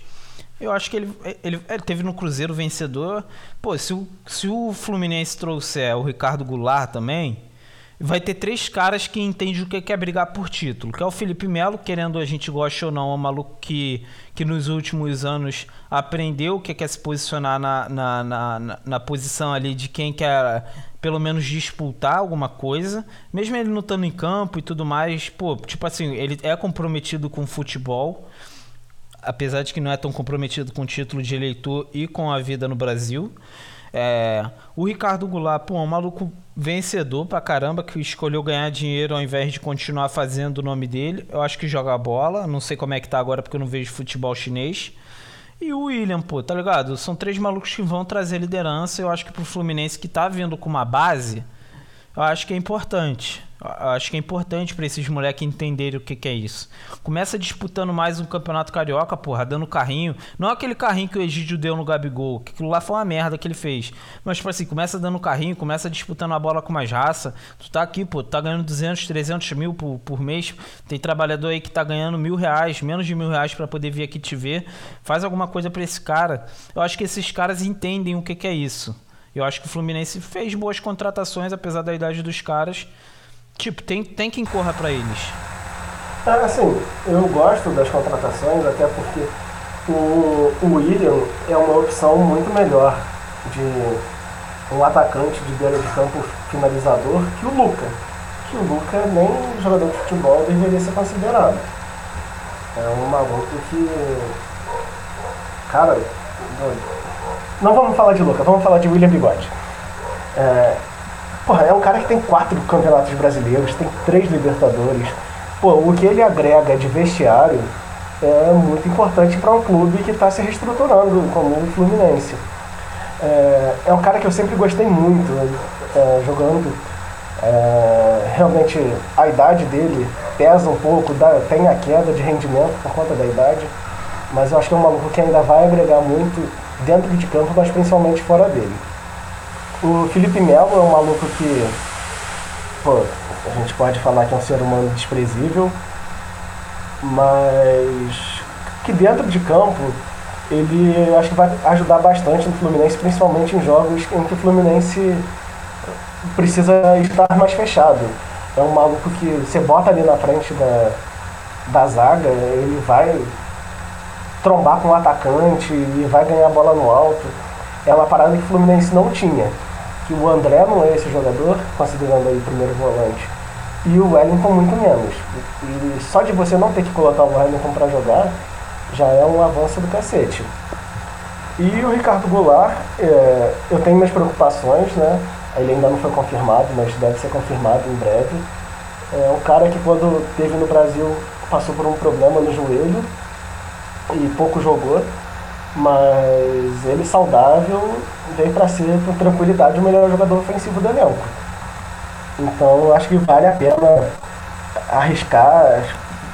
S1: Eu acho que ele, ele, ele, teve no Cruzeiro vencedor. Pô, se o, se o Fluminense trouxer o Ricardo Goulart também, vai ter três caras que entendem o que é brigar por título. Que é o Felipe Melo, querendo a gente goste ou não, é um maluco que, que nos últimos anos aprendeu o que é se posicionar na, na, na, na posição ali de quem quer pelo menos disputar alguma coisa, mesmo ele não estando em campo e tudo mais, pô, tipo assim, ele é comprometido com o futebol, apesar de que não é tão comprometido com o título de eleitor e com a vida no Brasil. É, o Ricardo Goulart, pô, é um maluco vencedor pra caramba que escolheu ganhar dinheiro ao invés de continuar fazendo o nome dele. Eu acho que joga bola, não sei como é que tá agora porque eu não vejo futebol chinês. E o William, pô, tá ligado? São três malucos que vão trazer liderança. Eu acho que pro Fluminense que tá vindo com uma base, eu acho que é importante. Acho que é importante para esses moleques entenderem o que, que, é isso. Começa disputando mais um campeonato carioca, porra, dando carrinho. Não aquele carrinho que o Egídio deu no Gabigol, que aquilo lá foi uma merda que ele fez. Mas, tipo assim, começa dando carrinho, começa disputando a bola com mais raça. Tu tá aqui, pô, tu tá ganhando 200, 300 mil por, por mês. Tem trabalhador aí que tá ganhando mil reais, menos de mil reais para poder vir aqui te ver. Faz alguma coisa para esse cara. Eu acho que esses caras entendem o que, que é isso. Eu acho que o Fluminense fez boas contratações, apesar da idade dos caras. Tipo, tem, tem quem corra para eles.
S2: É, assim, eu gosto das contratações, até porque o, o William é uma opção muito melhor de um atacante de beira de campo finalizador que o Luca. Que o Luca nem jogador de futebol deveria ser considerado. É um maluco que. Cara, não vamos falar de Luca, vamos falar de William Bigode. É, Porra, é um cara que tem quatro campeonatos brasileiros, tem três Libertadores. Pô, o que ele agrega de vestiário é muito importante para um clube que está se reestruturando, como o Fluminense. É, é, um cara que eu sempre gostei muito é, jogando. É, realmente a idade dele pesa um pouco, dá, tem a queda de rendimento por conta da idade, mas eu acho que é um maluco que ainda vai agregar muito dentro de campo, mas principalmente fora dele. O Felipe Melo é um maluco que, pô, a gente pode falar que é um ser humano desprezível, mas que dentro de campo ele acho que vai ajudar bastante no Fluminense, principalmente em jogos em que o Fluminense precisa estar mais fechado. É um maluco que você bota ali na frente da, da zaga, ele vai trombar com o atacante e vai ganhar a bola no alto. É uma parada que o Fluminense não tinha que o André não é esse jogador, considerando aí o primeiro volante, e o Wellington muito menos. E só de você não ter que colocar o Wellington para jogar, já é um avanço do cacete. E o Ricardo Goulart, é, eu tenho minhas preocupações, né? Ele ainda não foi confirmado, mas deve ser confirmado em breve. É um cara que quando teve no Brasil passou por um problema no joelho e pouco jogou mas ele saudável veio para ser, com tranquilidade, o melhor jogador ofensivo do elenco. Então acho que vale a pena arriscar,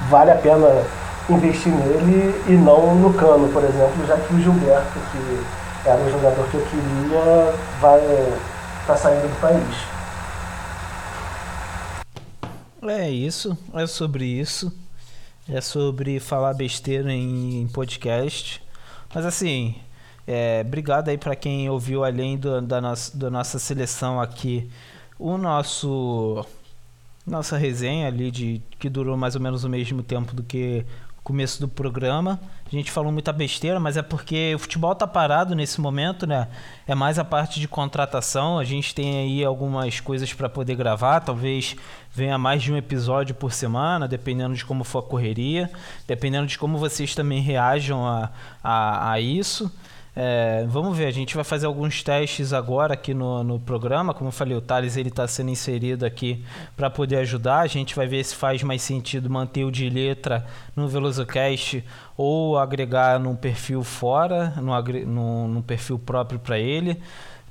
S2: vale a pena investir nele e não no Cano, por exemplo, já que o Gilberto, que era o jogador que eu queria, vai tá saindo do país.
S1: É isso, é sobre isso. É sobre falar besteira em podcast. Mas assim, é, obrigado aí para quem ouviu além do, da, nossa, da nossa seleção aqui. O nosso nossa resenha ali de que durou mais ou menos o mesmo tempo do que começo do programa. A gente falou muita besteira, mas é porque o futebol tá parado nesse momento, né? É mais a parte de contratação. A gente tem aí algumas coisas para poder gravar. Talvez venha mais de um episódio por semana, dependendo de como for a correria, dependendo de como vocês também reajam a, a, a isso. É, vamos ver, a gente vai fazer alguns testes agora aqui no, no programa. Como eu falei, o Thales ele está sendo inserido aqui para poder ajudar. A gente vai ver se faz mais sentido manter o de letra no VelozoCast ou agregar num perfil fora, num, num, num perfil próprio para ele.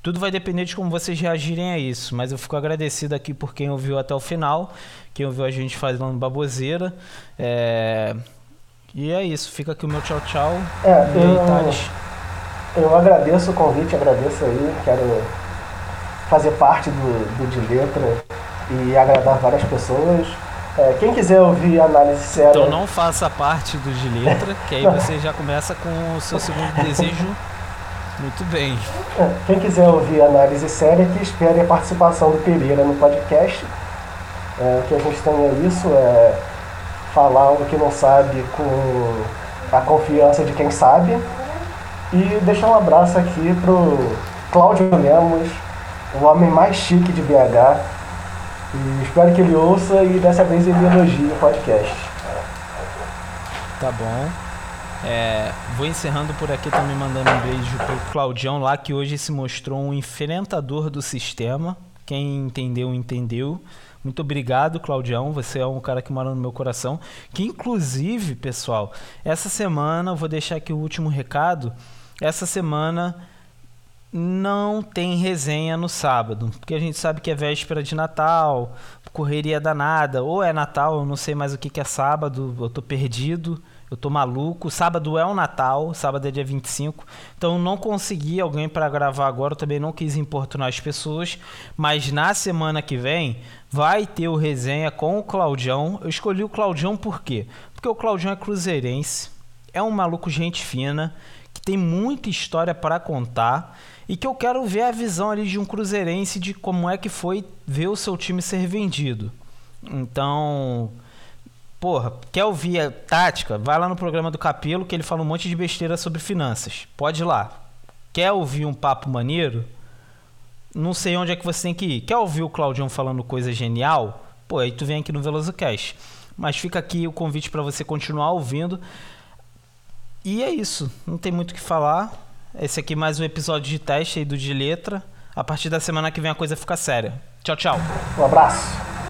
S1: Tudo vai depender de como vocês reagirem a isso. Mas eu fico agradecido aqui por quem ouviu até o final, quem ouviu a gente fazendo baboseira. É... E é isso, fica aqui o meu tchau tchau.
S2: É, e aí, eu... Thales? Eu agradeço o convite, agradeço aí, quero fazer parte do, do de letra e agradar várias pessoas. É, quem quiser ouvir análise séria.
S1: Então não faça parte do de letra, <laughs> que aí você já começa com o seu segundo desejo. Muito bem.
S2: É, quem quiser ouvir análise séria, que espere a participação do Pereira no podcast. É, que a gente tenha isso, é falar o que não sabe com a confiança de quem sabe e deixar um abraço aqui pro Cláudio Lemos, o homem mais chique de BH. E espero que ele ouça e dessa vez ele elogie o podcast.
S1: Tá bom. É, vou encerrando por aqui também mandando um beijo pro Claudião lá que hoje se mostrou um enfrentador do sistema. Quem entendeu, entendeu. Muito obrigado, Claudião. Você é um cara que mora no meu coração. Que inclusive, pessoal, essa semana eu vou deixar aqui o último recado. Essa semana não tem resenha no sábado, porque a gente sabe que é véspera de Natal, correria danada, ou é Natal, eu não sei mais o que, que é sábado, eu tô perdido, eu tô maluco. Sábado é o Natal, sábado é dia 25, então não consegui alguém para gravar agora, eu também não quis importunar as pessoas, mas na semana que vem vai ter o resenha com o Claudião. Eu escolhi o Claudião por quê? Porque o Claudião é cruzeirense, é um maluco gente fina tem muita história para contar e que eu quero ver a visão ali de um cruzeirense de como é que foi ver o seu time ser vendido. Então, porra, quer ouvir a tática? Vai lá no programa do Capelo que ele fala um monte de besteira sobre finanças. Pode ir lá. Quer ouvir um papo maneiro? Não sei onde é que você tem que ir. Quer ouvir o Claudião falando coisa genial? Pô, aí tu vem aqui no Veloso Cash. Mas fica aqui o convite para você continuar ouvindo. E é isso, não tem muito o que falar. Esse aqui é mais um episódio de teste aí do De Letra. A partir da semana que vem a coisa fica séria. Tchau, tchau.
S2: Um abraço.